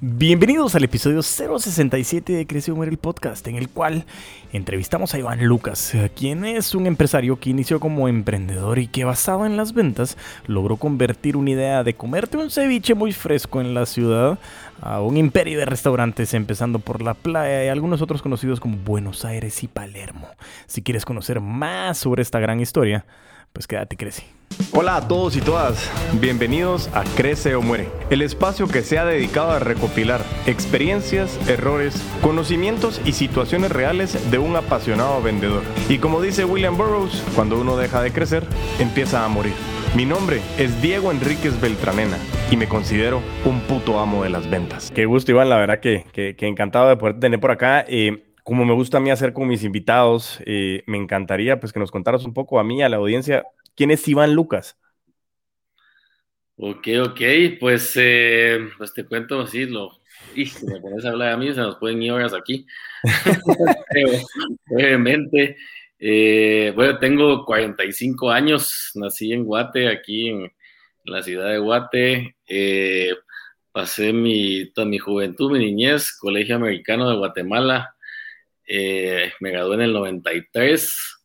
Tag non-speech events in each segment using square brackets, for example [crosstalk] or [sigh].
Bienvenidos al episodio 067 de Crece Muere el Podcast, en el cual entrevistamos a Iván Lucas, quien es un empresario que inició como emprendedor y que basado en las ventas logró convertir una idea de comerte un ceviche muy fresco en la ciudad a un imperio de restaurantes, empezando por la playa y algunos otros conocidos como Buenos Aires y Palermo. Si quieres conocer más sobre esta gran historia, pues quédate, crece. Hola a todos y todas, bienvenidos a Crece o Muere, el espacio que se ha dedicado a recopilar experiencias, errores, conocimientos y situaciones reales de un apasionado vendedor. Y como dice William Burroughs, cuando uno deja de crecer, empieza a morir. Mi nombre es Diego Enríquez Beltranena y me considero un puto amo de las ventas. Qué gusto, Iván, la verdad que, que, encantado de poder tener por acá. Eh, como me gusta a mí hacer con mis invitados, eh, me encantaría pues que nos contaras un poco a mí, a la audiencia, ¿quién es Iván Lucas? Ok, ok, pues, eh, pues te cuento así, lo, y si me pones a hablar a mí, se nos pueden ir horas aquí. [laughs] Brevemente, eh, bueno, tengo 45 años, nací en Guate, aquí en, la ciudad de Guate. pasé mi, toda mi juventud, mi niñez, Colegio Americano de Guatemala, eh, me gradué en el 93.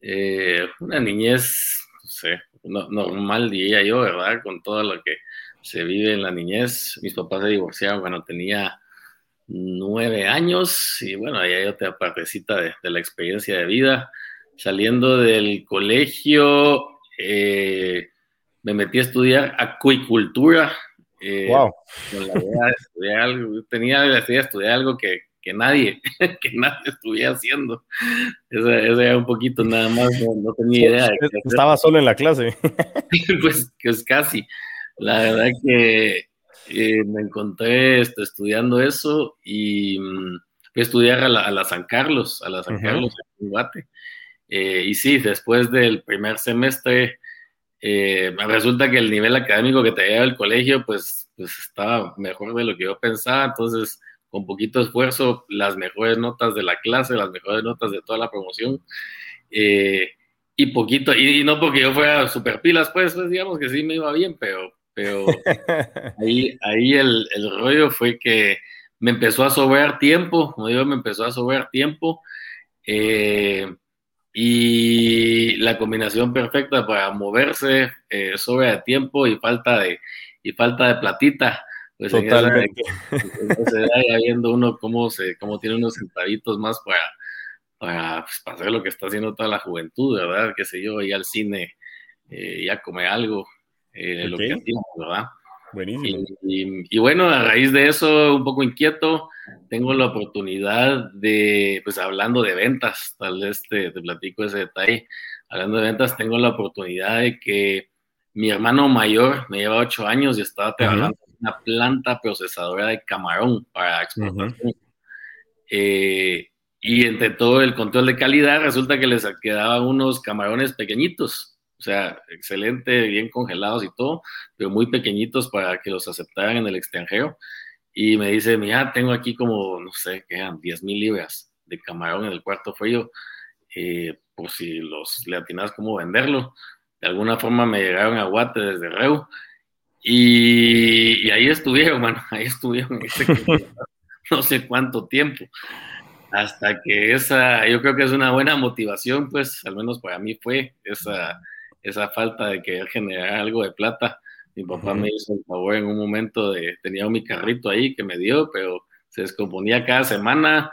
Eh, una niñez, no sé, normal diría yo, ¿verdad? Con todo lo que se vive en la niñez. Mis papás se divorciaron cuando tenía nueve años y bueno, ahí hay otra partecita de, la experiencia de vida. Saliendo del colegio, eh, me metí a estudiar acuicultura. wow. Con la idea de estudiar algo, tenía la idea de estudiar algo que, que nadie, [laughs] que nadie estuviera haciendo. Eso, era un poquito nada más, no, tenía idea. Estaba solo en la clase. [laughs] pues, pues casi. La verdad que eh, me encontré este, estudiando eso y mm, fui a estudiar a la, San Carlos, a la San Carlos en Guate. Eh, y sí, después del primer semestre, eh, resulta que el nivel académico que tenía el colegio, pues, pues estaba mejor de lo que yo pensaba. Entonces, con poquito esfuerzo las mejores notas de la clase, las mejores notas de toda la promoción. Eh, y poquito, y, no porque yo fuera super pilas, pues, pues, digamos que sí me iba bien, pero, pero [laughs] ahí, ahí el, el, rollo fue que me empezó a sobrar tiempo, como digo, me empezó a sobrar tiempo. Eh, y la combinación perfecta para moverse, eh, sobra de tiempo y falta de, y falta de platita pues Totalmente. se viendo uno cómo, se, cómo tiene unos centavitos más para, para, pues, hacer lo que está haciendo toda la juventud, ¿verdad? Que sé yo, ir al cine, eh, ya comer algo, eh, lo que hacemos, ¿verdad? Buenísimo. Y, bueno, a raíz de eso, un poco inquieto, tengo la oportunidad de, pues hablando de ventas, tal vez te, te platico ese detalle, hablando de ventas, tengo la oportunidad de que mi hermano mayor me lleva ocho años y estaba trabajando una planta procesadora de camarón para exportación. Eh, y entre todo el control de calidad, resulta que les quedaban unos camarones pequeñitos, o sea, excelente, bien congelados y todo, pero muy pequeñitos para que los aceptaran en el extranjero. Y me dice, mira, tengo aquí como, no sé, que eran 10 mil libras de camarón en el cuarto frío, eh, por si los le atinas cómo venderlo. De alguna forma me llegaron a Guate desde Reu y, ahí estuvieron, [laughs] mano, ahí estuvieron [laughs] no sé cuánto tiempo. Hasta que esa, yo creo que es una buena motivación, pues, al menos para mí fue esa, esa falta de querer generar algo de plata. Mi papá me hizo el favor en un momento de, tenía mi carrito ahí que me dio, pero se descomponía cada semana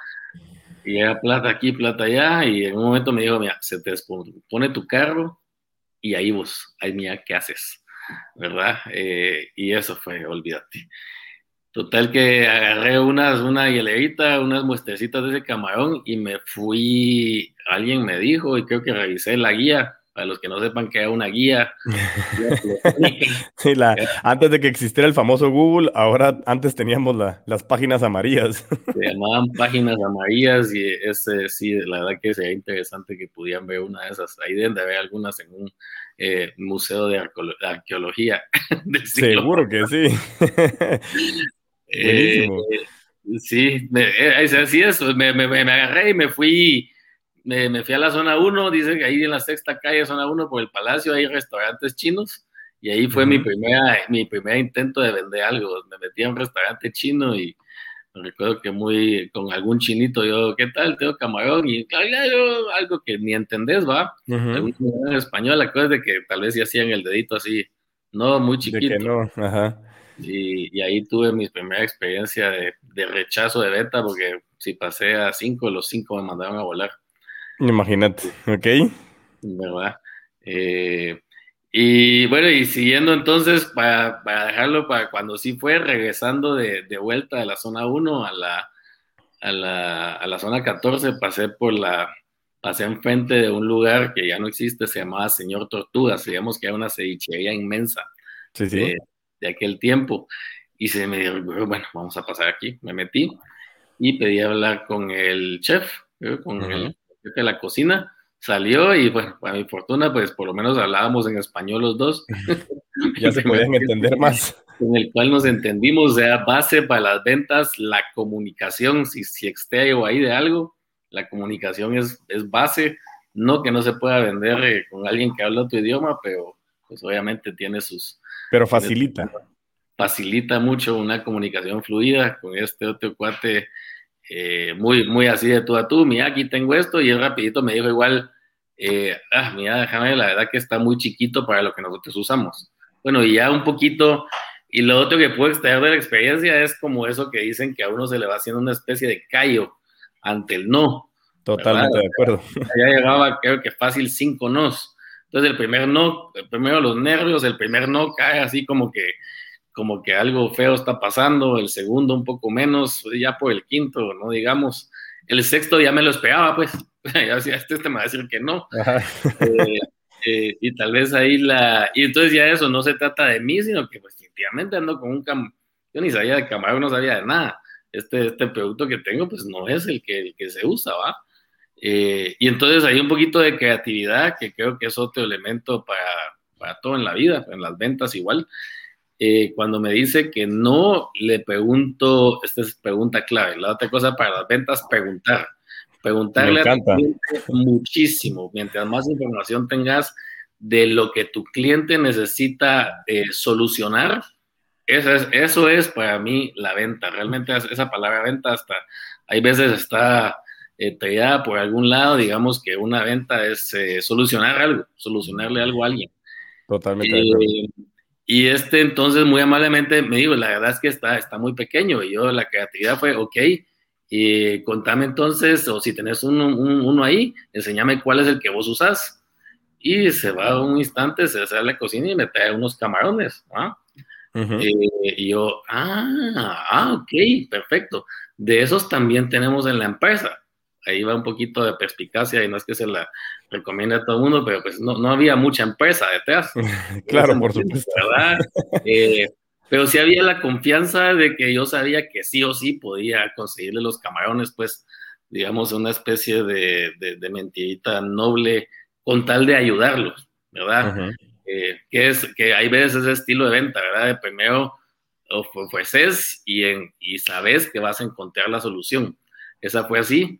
y era plata aquí, plata allá, y en un momento me dijo, mira, se te descompone tu carro y ahí vos, ahí mira, ¿qué haces? ¿Verdad? Eh, y eso fue, olvídate. Total que agarré unas, una hielerita, unas muestrecitas de ese camarón y me fui, alguien me dijo y creo que revisé la guía, para los que no sepan que era una guía. [laughs] sí, la, antes de que existiera el famoso Google, ahora antes teníamos las páginas amarillas. [laughs] Se llamaban páginas amarillas y ese sí, la verdad que sería interesante que pudieran ver una de esas. Ahí deben de haber algunas en un eh, museo de, arqueología. [laughs] Seguro que sí. Eh, sí, eh, así es, me, me, me, agarré y me fui, me, fui a la zona 1, dice que ahí en la sexta calle, zona 1, por el palacio hay restaurantes chinos Y ahí fue mi, primera, mi primer intento de vender algo. Me metí a un restaurante chino y recuerdo que muy con algún chinito yo, ¿qué tal? Tengo camarón y claro, algo que ni entendés, va. En español, la cosa es de que tal vez sí hacían el dedito así, no muy chiquito. no, ajá. Y, ahí tuve mi primera experiencia de, de, rechazo de venta porque si pasé a cinco, los cinco me mandaron a volar. Imagínate, ok. ¿Verdad? Eh, y bueno, y siguiendo entonces, para, dejarlo para cuando sí fue, regresando de, vuelta de la zona 1 a la, a la, a la zona 14, pasé por la, pasé enfrente de un lugar que ya no existe, se llamaba Señor Tortuga, sabíamos que era una cevichería inmensa De, aquel tiempo. Y se me dijo, bueno, vamos a pasar aquí. Me metí y pedí hablar con el chef, con el de la cocina salió y bueno, para mi fortuna, pues por lo menos hablábamos en español los dos. [laughs] ya se podían entender más. En el cual nos entendimos, o sea, base para las ventas, la comunicación, si, si exterior ahí de algo, la comunicación es, es base, no que no se pueda vender eh, con alguien que habla tu idioma, pero pues obviamente tiene sus... Pero facilita. facilita mucho una comunicación fluida con este otro cuate eh, muy, muy así de tú a tú, mira, aquí tengo esto, y él rapidito me dijo igual, eh, ah, mira, déjame, la verdad que está muy chiquito para lo que nosotros usamos. Bueno, y ya un poquito, y lo otro que puedo extraer de la experiencia es como eso que dicen que a uno se le va haciendo una especie de callo ante el no. Totalmente de acuerdo. [laughs] Ya llegaba, creo que fácil, cinco nos. Entonces el primer no, primero los nervios, el primer no cae así como que como que algo feo está pasando, el segundo un poco menos, ya por el quinto, no digamos, el sexto ya me lo esperaba, pues, [laughs] ya decía, este, este me va a decir que no. Eh, eh, y tal vez ahí la, y entonces ya eso no se trata de mí, sino que pues definitivamente ando con un cam, yo ni sabía de camarón, no sabía de nada. Este, este producto que tengo, pues no es el que, el que se usa, ¿va? Eh, y entonces hay un poquito de creatividad que creo que es otro elemento para, para todo en la vida, en las ventas igual. Eh, cuando me dice que no, le pregunto, esta es pregunta clave. La otra cosa para las ventas, preguntar. Preguntarle a cliente muchísimo. Mientras más información tengas de lo que tu cliente necesita eh, solucionar, eso es, eso es para mí la venta. Realmente esa palabra venta hasta hay veces está eh, por algún lado, digamos que una venta es eh, solucionar algo, solucionarle algo a alguien. Totalmente. Y este entonces muy amablemente me dijo, la verdad es que está, está muy pequeño. Y yo la creatividad fue, ok, y contame entonces, o si tenés uno, uno ahí, enséñame cuál es el que vos usás. Y se va un instante, se sale a la cocina y me trae unos camarones. ¿ah? Eh, y yo, ah, ah, ok, perfecto. De esos también tenemos en la empresa ahí va un poquito de perspicacia y no es que se la recomiende a todo el mundo, pero pues no, no había mucha empresa detrás. [laughs] claro, por supuesto. ¿verdad? Eh, pero sí había la confianza de que yo sabía que sí o sí podía conseguirle los camarones, pues, digamos, una especie de, de, mentirita noble con tal de ayudarlos, ¿verdad? Eh, que es que hay veces ese estilo de venta, ¿verdad? De primero ofreces y, en, y sabes que vas a encontrar la solución. Esa fue así.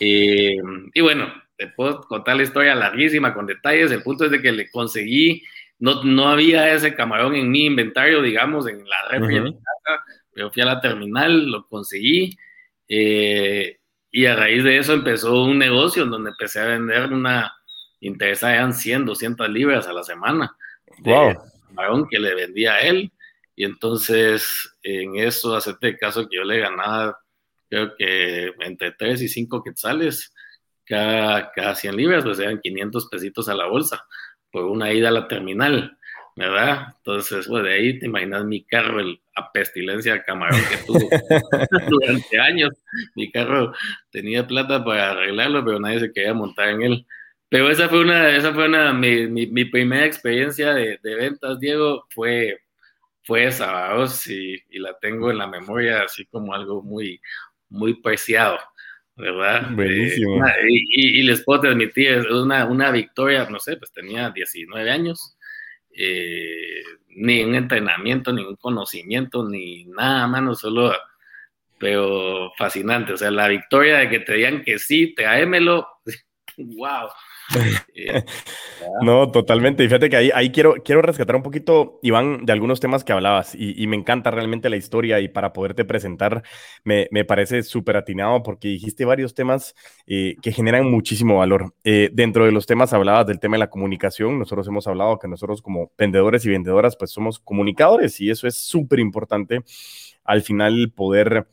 Eh, y bueno, te puedo contar la historia larguísima con detalles. El punto es de que le conseguí, no, no había ese camarón en mi inventario, digamos, en la red de mi casa, pero fui a la terminal, lo conseguí. Eh, y a raíz de eso empezó un negocio en donde empecé a vender una interesada, eran 100, 200 libras a la semana. Wow. camarón que le vendía a él. Y entonces, en eso, acepté caso que yo le ganaba creo que entre 3 y 5 quetzales cada, cada 100 libras, pues eran 500 pesitos a la bolsa por una ida a la terminal, ¿verdad? Entonces, pues de ahí te imaginas mi carro, el, a pestilencia de camarón que tuvo [laughs] durante años. Mi carro tenía plata para arreglarlo, pero nadie se quería montar en él. Pero esa fue una, esa fue una, mi, mi, primera experiencia de, de, ventas, Diego, fue, fue esa, y, y la tengo en la memoria así como algo muy, muy preciado, ¿verdad? Buenísimo. Eh, y, les puedo transmitir, una, una victoria, no sé, pues tenía 19 años, eh, ni un entrenamiento, ni un conocimiento, ni nada, mano, solo, pero fascinante, o sea, la victoria de que te digan que sí, tráemelo, [laughs] wow. Eh, [laughs] no, totalmente. Y fíjate que ahí, ahí quiero, quiero rescatar un poquito, Iván, de algunos temas que hablabas y, me encanta realmente la historia y para poderte presentar me, me parece súper atinado porque dijiste varios temas eh, que generan muchísimo valor. Eh, dentro de los temas hablabas del tema de la comunicación. Nosotros hemos hablado que nosotros como vendedores y vendedoras pues somos comunicadores y eso es súper importante al final poder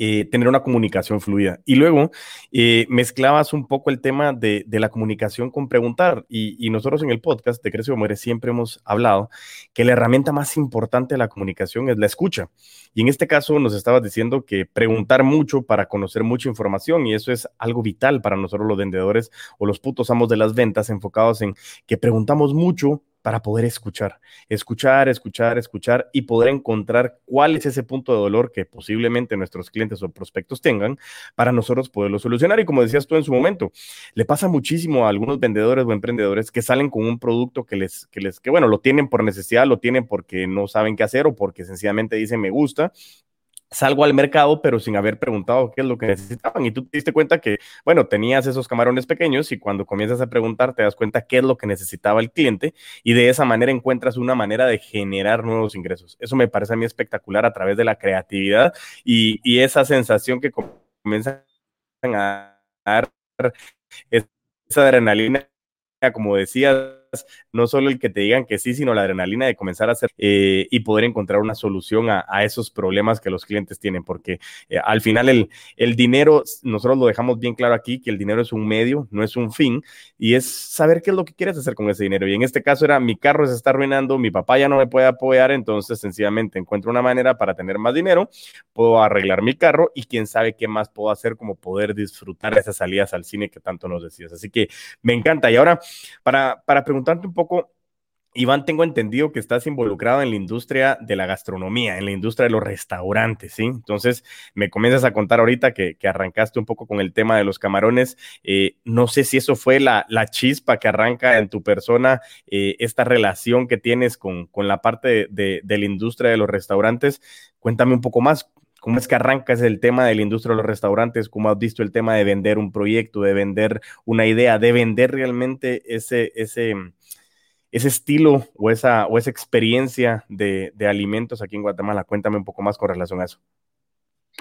eh, tener una comunicación fluida. Y luego eh, mezclabas un poco el tema de, la comunicación con preguntar. Y, nosotros en el podcast de Crece Muere siempre hemos hablado que la herramienta más importante de la comunicación es la escucha. Y en este caso nos estabas diciendo que preguntar mucho para conocer mucha información y eso es algo vital para nosotros los vendedores o los putos amos de las ventas enfocados en que preguntamos mucho para poder escuchar, escuchar, escuchar, escuchar y poder encontrar cuál es ese punto de dolor que posiblemente nuestros clientes o prospectos tengan para nosotros poderlo solucionar. Y como decías tú en su momento, le pasa muchísimo a algunos vendedores o emprendedores que salen con un producto que les, que les, que bueno, lo tienen por necesidad, lo tienen porque no saben qué hacer o porque sencillamente dicen me gusta salgo al mercado, pero sin haber preguntado qué es lo que necesitaban. Y tú te diste cuenta que, bueno, tenías esos camarones pequeños y cuando comienzas a preguntar te das cuenta qué es lo que necesitaba el cliente y de esa manera encuentras una manera de generar nuevos ingresos. Eso me parece a mí espectacular a través de la creatividad y, y esa sensación que comienzan a dar esa adrenalina, como decías, no solo el que te digan que sí, sino la adrenalina de comenzar a hacer eh, y poder encontrar una solución a, esos problemas que los clientes tienen, porque eh, al final el, el dinero, nosotros lo dejamos bien claro aquí, que el dinero es un medio, no es un fin, y es saber qué es lo que quieres hacer con ese dinero. Y en este caso era, mi carro se está arruinando, mi papá ya no me puede apoyar, entonces sencillamente encuentro una manera para tener más dinero, puedo arreglar mi carro y quién sabe qué más puedo hacer como poder disfrutar esas salidas al cine que tanto nos decías. Así que me encanta. Y ahora, para, para preguntar, preguntarte un poco, Iván, tengo entendido que estás involucrado en la industria de la gastronomía, en la industria de los restaurantes, ¿sí? Entonces, me comienzas a contar ahorita que, arrancaste un poco con el tema de los camarones. Eh, no sé si eso fue la, chispa que arranca en tu persona, eh, esta relación que tienes con, la parte de, la industria de los restaurantes. Cuéntame un poco más. ¿Cómo es que arrancas el tema de la industria de los restaurantes? ¿Cómo has visto el tema de vender un proyecto, de vender una idea, de vender realmente ese, ese, ese estilo o esa, o esa experiencia de, alimentos aquí en Guatemala. Cuéntame un poco más con relación a eso.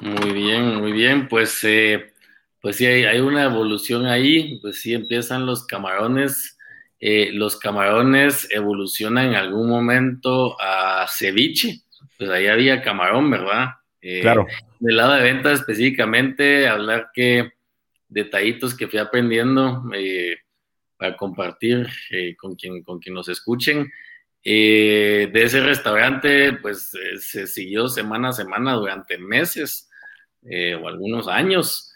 Muy bien, muy bien. Pues, eh, pues sí, hay, una evolución ahí. Pues sí, empiezan los camarones. Eh, los camarones evolucionan en algún momento a ceviche. Pues ahí había camarón, ¿verdad? Eh, claro. Del lado de ventas específicamente, hablar que detallitos que fui aprendiendo para compartir eh, con, quien, con quien nos escuchen. Eh, de ese restaurante, pues eh, se siguió semana a semana durante meses o algunos años.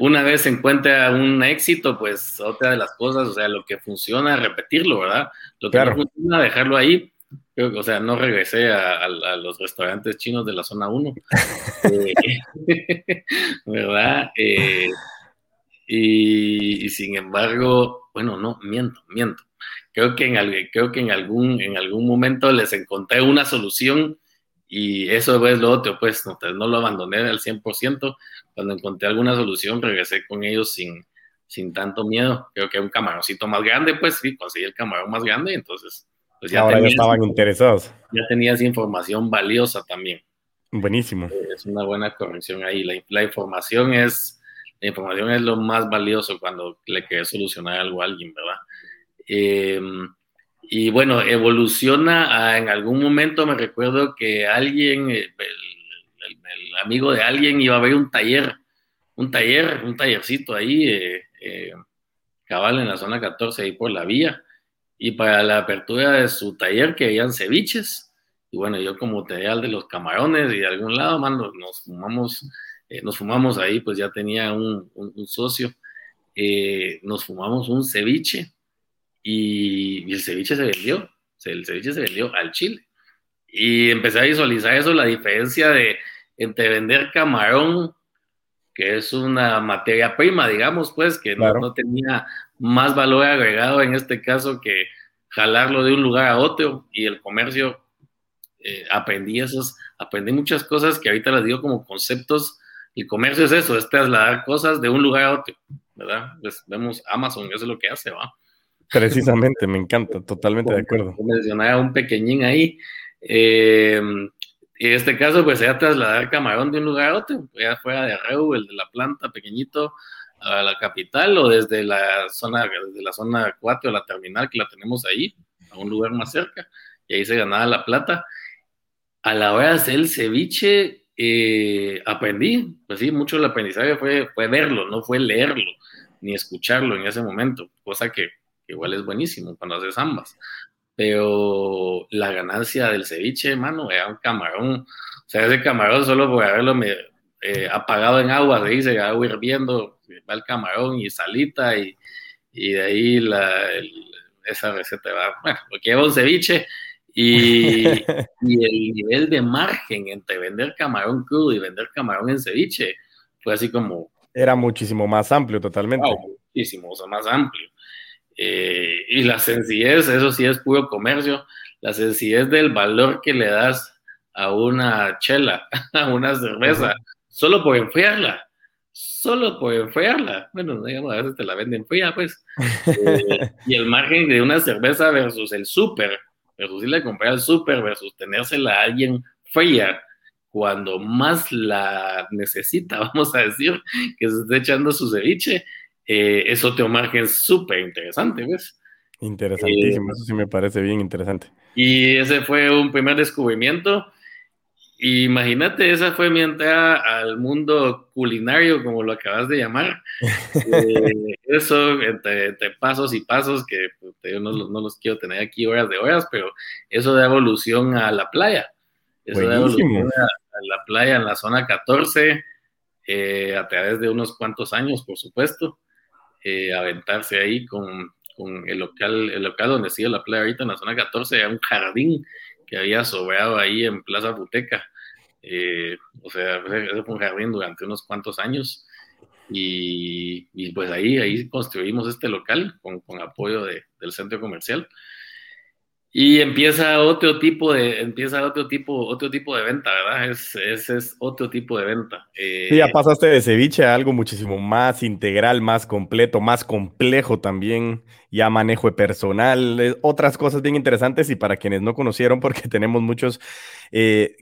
una vez se encuentra un éxito, pues otra de las cosas, o sea, lo que funciona, repetirlo, ¿verdad? Lo que no funciona, dejarlo ahí. O sea, no regresé a, los restaurantes chinos de la zona 1, [laughs] [laughs] ¿verdad? Y, sin embargo, bueno, no, miento, miento. Creo que en, creo que en, algún, en algún momento les encontré una solución y eso es lo otro, pues no, no lo abandoné al 100%. Cuando encontré alguna solución, regresé con ellos sin, sin tanto miedo. Creo que un camaroncito más grande, pues sí, conseguí el camarón más grande, entonces pues ya, Ahora ya estaban interesados. Ya tenías información valiosa también. Buenísimo. Es una buena corrección ahí. La, la información es la información es lo más valioso cuando le quieres solucionar algo a alguien, ¿verdad? Eh, y bueno, evoluciona en algún momento, me recuerdo que alguien, el, amigo de alguien iba a ver un taller, un taller, un tallercito ahí, eh, eh, cabal en la zona 14, ahí por la vía. Y para la apertura de su taller querían ceviches. Y bueno, yo como tenía de los camarones y de algún lado, mano, nos fumamos eh, nos fumamos ahí, pues ya tenía un, socio, eh, nos fumamos un ceviche y, el ceviche se vendió, el ceviche se vendió al Chile. Y empecé a visualizar eso, la diferencia de entre vender camarón, que es una materia prima, digamos, pues, que no, tenía más valor agregado en este caso que jalarlo de un lugar a otro y el comercio eh, aprendí esos, aprendí muchas cosas que ahorita las digo como conceptos el comercio es eso, es trasladar cosas de un lugar a otro. ¿verdad? Pues vemos Amazon, eso es lo que hace, ¿va? Precisamente, me encanta, totalmente de acuerdo. Mencionaba un pequeñín ahí. Eh, en este caso, pues se trasladar camarón de un lugar a otro, ya fuera de Arreu, el de la planta pequeñito, a la capital o desde la zona, desde la zona 4, la terminal que la tenemos ahí, a un lugar más cerca, y ahí se ganaba la plata. A la hora de hacer el ceviche, eh, aprendí, pues sí, mucho el aprendizaje fue, fue verlo, no fue leerlo, ni escucharlo en ese momento, cosa que, igual es buenísimo cuando haces ambas. Pero la ganancia del ceviche, mano, era un camarón. O sea, ese camarón solo por haberlo eh, apagado en agua, se dice, agua hirviendo, va el camarón y salita y, y de ahí la, esa receta va, bueno, lo que lleva un ceviche y, [laughs] y, el nivel de margen entre vender camarón crudo y vender camarón en ceviche fue así como... Era muchísimo más amplio totalmente. muchísimo más amplio. Eh, y la sencillez, eso sí es puro comercio, la sencillez del valor que le das a una chela, [laughs] a una cerveza, solo por enfriarla solo por enfriarla. Bueno, digamos, a veces te la venden fría, pues. [laughs] Eh, y el margen de una cerveza versus el súper, versus irle a comprar al súper, versus tenérsela a alguien fría, cuando más la necesita, [laughs] vamos a decir, que se esté echando su ceviche, eh, es otro margen súper interesante, ¿ves? Interesantísimo, eso sí me parece bien interesante. Y ese fue un primer descubrimiento. Imagínate, esa fue mi entrada al mundo culinario, como lo acabas de llamar. [laughs] Eh, eso, entre, pasos y pasos, que pues, yo no, los quiero tener aquí horas de horas, pero eso de evolución a la playa. Eso de evolución a, la playa en la zona 14, eh, a través de unos cuantos años, por supuesto. Eh, aventarse ahí con, con, el local, el local donde sigue la playa ahorita en la zona 14, era un jardín que había sobrado ahí en Plaza Buteca. Eh, o sea, ese fue un jardín durante unos cuantos años. Y, y, pues ahí, ahí construimos este local con, con apoyo de, del centro comercial. Y empieza otro tipo de, empieza otro tipo, otro tipo de venta, ¿verdad? Ese es, es, otro tipo de venta. Eh, sí, ya pasaste de ceviche a algo muchísimo más integral, más completo, más complejo también, ya manejo de personal, otras cosas bien interesantes y para quienes no conocieron, porque [laughs] tenemos muchos, eh,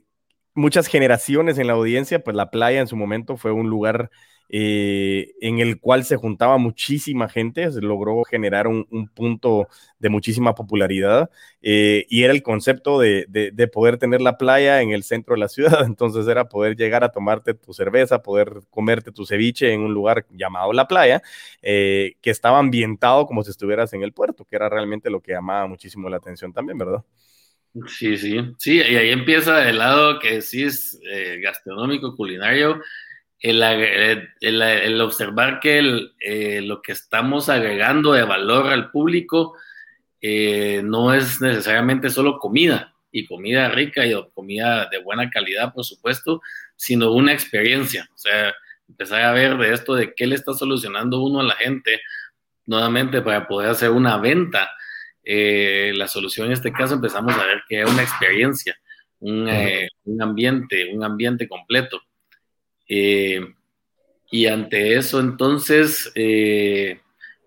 muchas generaciones en la audiencia, pues la playa en su momento fue un lugar eh, en el cual se juntaba muchísima gente, se logró generar un, punto de muchísima popularidad eh, y era el concepto de, poder tener la playa en el centro de la ciudad, [laughs] entonces era poder llegar a tomarte tu cerveza, poder comerte tu ceviche en un lugar llamado la playa, eh, que estaba ambientado como si estuvieras en el puerto, que era realmente lo que llamaba muchísimo la atención también, ¿verdad? Sí, sí, sí, y ahí empieza el lado que sí es gastronómico, culinario, el, observar que eh, lo que estamos agregando de valor al público eh, no es necesariamente solo comida y comida rica y comida de buena calidad, por supuesto, sino una experiencia. O sea, empezar a ver de esto de qué le está solucionando uno a la gente nuevamente para poder hacer una venta. Eh, la solución en este caso empezamos a ver que es una experiencia, un, un ambiente, un ambiente completo. Eh, y ante eso, entonces, eh,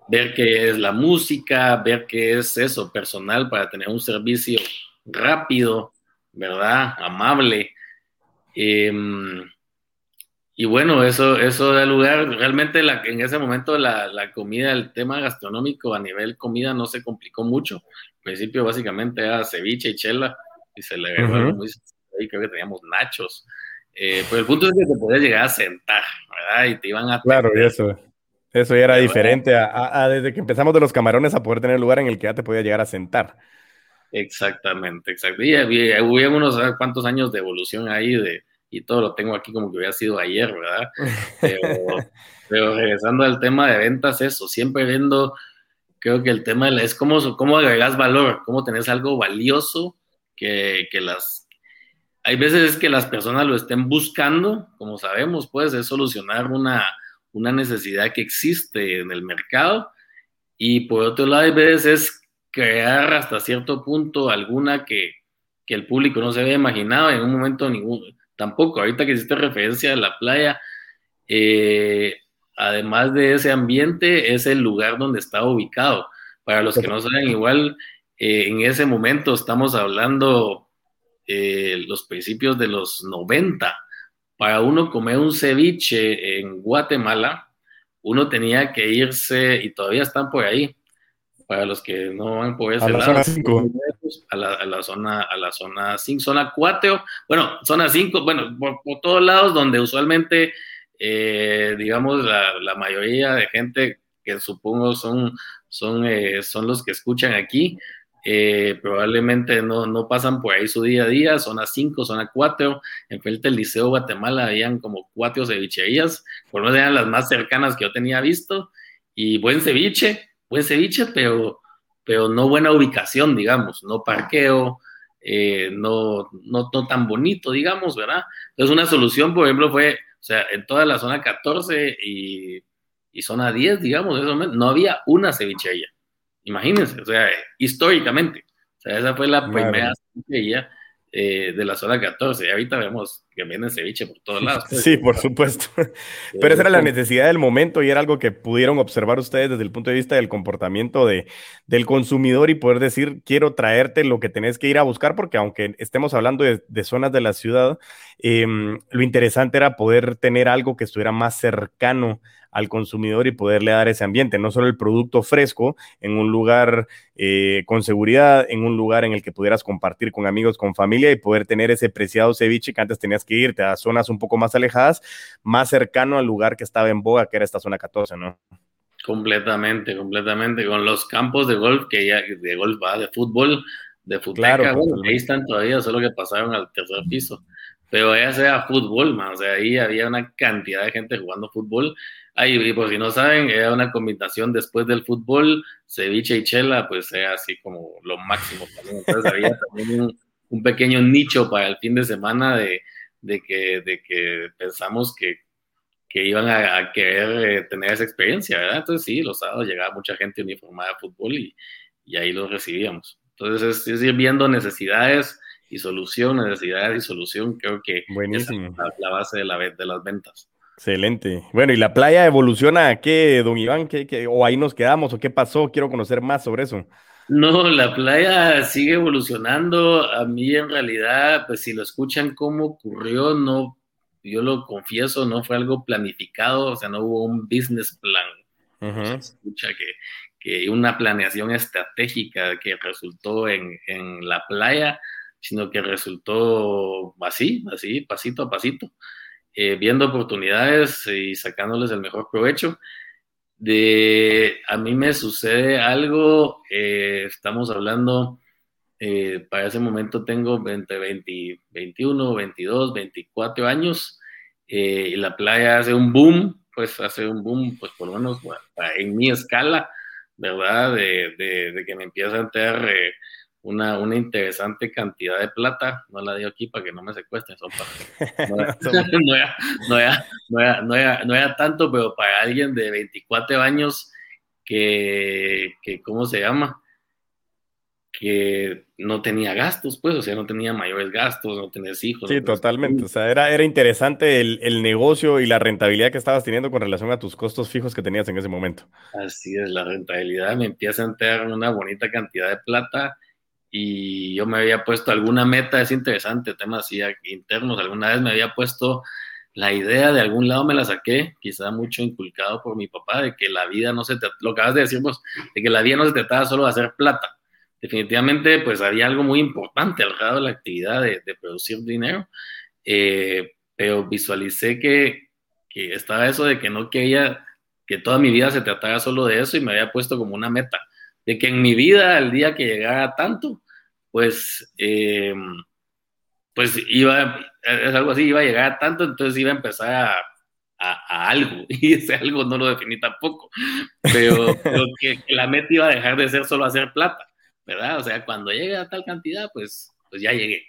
ver qué es la música, ver qué es eso personal para tener un servicio rápido, ¿verdad? Amable. Em, y bueno, eso, eso da lugar, realmente la, en ese momento la, la, comida, el tema gastronómico a nivel comida no se complicó mucho. Al principio básicamente era ceviche y chela y se le agregó muy ahí creo que teníamos nachos. Eh, pues el punto es que te podías llegar a sentar, ¿verdad? Y te iban a... Claro, y eso. Eso ya era diferente a, desde que empezamos de los camarones a poder tener lugar en el que ya te podías llegar a sentar. Exactamente, exacto. Y había, unos cuantos años de evolución ahí de, y todo lo tengo aquí como que hubiera sido ayer, ¿verdad? [laughs] Pero, regresando al tema de ventas, eso, siempre viendo, creo que el tema es cómo, cómo agregas valor, cómo tenés algo valioso que, que las hay veces que las personas lo estén buscando, como sabemos, pues es solucionar una, una necesidad que existe en el mercado. Y por otro lado, hay veces es crear hasta cierto punto alguna que, que el público no se había imaginado en un momento ningún, tampoco. Ahorita que hiciste referencia a la playa, eh, además de ese ambiente, es el lugar donde está ubicado. Para los que no saben, igual eh, en ese momento estamos hablando eh, los principios de los 90. Para uno comer un ceviche en Guatemala, uno tenía que irse, y todavía están por ahí, para los que no van por ese a la zona 5. A la, zona a la zona 5, zona 4, bueno, zona 5, bueno, por, todos lados donde usualmente, eh, digamos, la, mayoría de gente que supongo son, son, eh, son los que escuchan aquí, eh, probablemente no, no, pasan por ahí su día a día, zona 5, zona 4, en frente del Liceo Guatemala habían como cuatro cevicherías, por no eran las más cercanas que yo tenía visto, y buen ceviche, buen ceviche, pero, pero no buena ubicación, digamos, no parqueo, eh, no, no, no, tan bonito, digamos, ¿verdad? Entonces una solución, por ejemplo, fue, o sea, en toda la zona 14 y, y zona 10, digamos, eso, no había una cevichería Imagínense, o sea, históricamente. O sea, esa fue la primera cevichería eh, de la zona 14. Y ahorita vemos que viene ceviche por todos lados. Pues. Sí, por supuesto. [laughs] Pero esa era la necesidad del momento y era algo que pudieron observar ustedes desde el punto de vista del comportamiento de, del consumidor y poder decir, quiero traerte lo que tenés que ir a buscar, porque aunque estemos hablando de, zonas de la ciudad, em, lo interesante era poder tener algo que estuviera más cercano al consumidor y poderle dar ese ambiente, no solo el producto fresco en un lugar eh, con seguridad, en un lugar en el que pudieras compartir con amigos, con familia y poder tener ese preciado ceviche que antes tenías que irte a zonas un poco más alejadas, más cercano al lugar que estaba en boga, que era esta zona 14, ¿no? Completamente, completamente, con los campos de golf que ya, de golf va, de fútbol, de fútbol, claro, ahí están todavía, solo que pasaron al tercer piso. Pero ya sea fútbol, man, o sea, ahí había una cantidad de gente jugando fútbol Ahí, y por si no saben, era una combinación después del fútbol, ceviche y chela, pues era así como lo máximo también. Entonces había [laughs] también un, pequeño nicho para el fin de semana de, de, que, de que pensamos que, que iban a, querer eh, tener esa experiencia, ¿verdad? Entonces sí, los sábados llegaba mucha gente uniformada a fútbol y, y ahí los recibíamos. Entonces es, ir viendo necesidades y solución, necesidades y solución, creo que es la, la base de, la, de las ventas. Excelente. Bueno, ¿y la playa evoluciona a qué, don Iván? ¿Qué, o ahí nos quedamos? ¿O qué pasó? Quiero conocer más sobre eso. No, la playa sigue evolucionando. A mí, en realidad, pues si lo escuchan cómo ocurrió, no, yo lo confieso, no fue algo planificado, o sea, no hubo un business plan. Se escucha que, que, una planeación estratégica que resultó en, en la playa, sino que resultó así, así, pasito a pasito. Eh, viendo oportunidades y sacándoles el mejor provecho. De, a mí me sucede algo, eh, estamos hablando, eh, para ese momento tengo 20, 20, 21, 22, 24 años, y la playa hace un boom, pues hace un boom, pues por lo menos en mi escala, ¿verdad? De, que me empieza a entrar una, una interesante cantidad de plata, no la digo aquí para que no me secuestren, son para, no, [laughs] era, [laughs] no, era, no, era, no, era, no, era, tanto, pero para alguien de 24 años que, que, ¿cómo se llama? que no tenía gastos, pues, o sea, no tenía mayores gastos, no tenías hijos. Sí, totalmente. O sea, era, era interesante el, el, negocio y la rentabilidad que estabas teniendo con relación a tus costos fijos que tenías en ese momento. Así es, la rentabilidad me empieza a entrar una bonita cantidad de plata y yo me había puesto alguna meta, es interesante, temas así internos, alguna vez me había puesto la idea, de algún lado me la saqué, quizá mucho inculcado por mi papá, de que la vida no se, te, lo acabas de decir vos, de que la vida no se trataba solo de hacer plata. Definitivamente, pues había algo muy importante al lado de la actividad de, de producir dinero, eh, pero visualicé que, que estaba eso de que no quería que toda mi vida se tratara solo de eso y me había puesto como una meta de que en mi vida, el día que llegara tanto, pues, eh, pues iba, es algo así, iba a llegar a tanto, entonces iba a empezar a, a, algo, [laughs] y ese algo no lo definí tampoco, pero, que, la meta iba a dejar de ser solo hacer plata, ¿verdad? O sea, cuando llegue a tal cantidad, pues, pues ya llegué.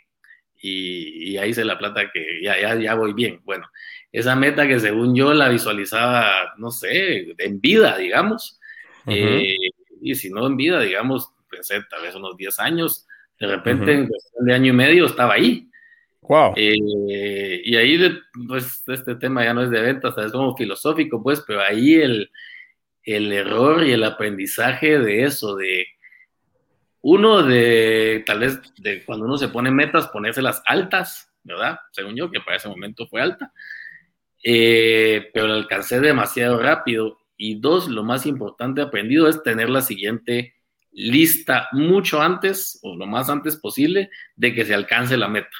Y, y ahí hice la plata que ya, ya, ya voy bien. Bueno, esa meta que según yo la visualizaba, no sé, en vida, digamos, eh, y si no en vida, digamos, pensé tal vez unos 10 años, de repente en cuestión de año y medio estaba ahí. Wow. Eh, y ahí, pues, este tema ya no es de ventas, es como filosófico, pues, pero ahí el, el error y el aprendizaje de eso, de uno de tal vez de cuando uno se pone metas, ponérselas altas, ¿verdad? Según yo, que para ese momento fue alta, eh, pero la alcancé demasiado rápido. Y dos, lo más importante aprendido es tener la siguiente lista mucho antes o lo más antes posible de que se alcance la meta.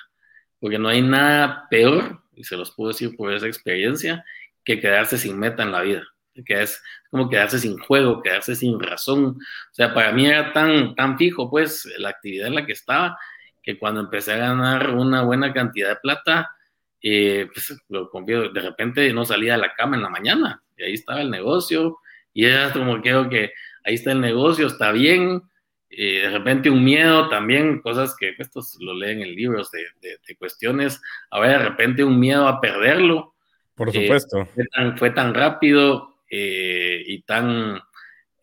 Porque no hay nada peor, y se los puedo decir por esa experiencia, que quedarse sin meta en la vida que es como quedarse sin juego, quedarse sin razón. O sea, para mí era tan, tan fijo, pues, la actividad en la que estaba, que cuando empecé a ganar una buena cantidad de plata, eh, pues, lo confío, de repente no salía de la cama en la mañana, y ahí estaba el negocio, y era como creo que ahí está el negocio, está bien, y de repente un miedo también, cosas que estos lo leen en libros de, de, cuestiones, ahora de repente un miedo a perderlo. Por supuesto. fue, tan, fue tan rápido, eh, y tan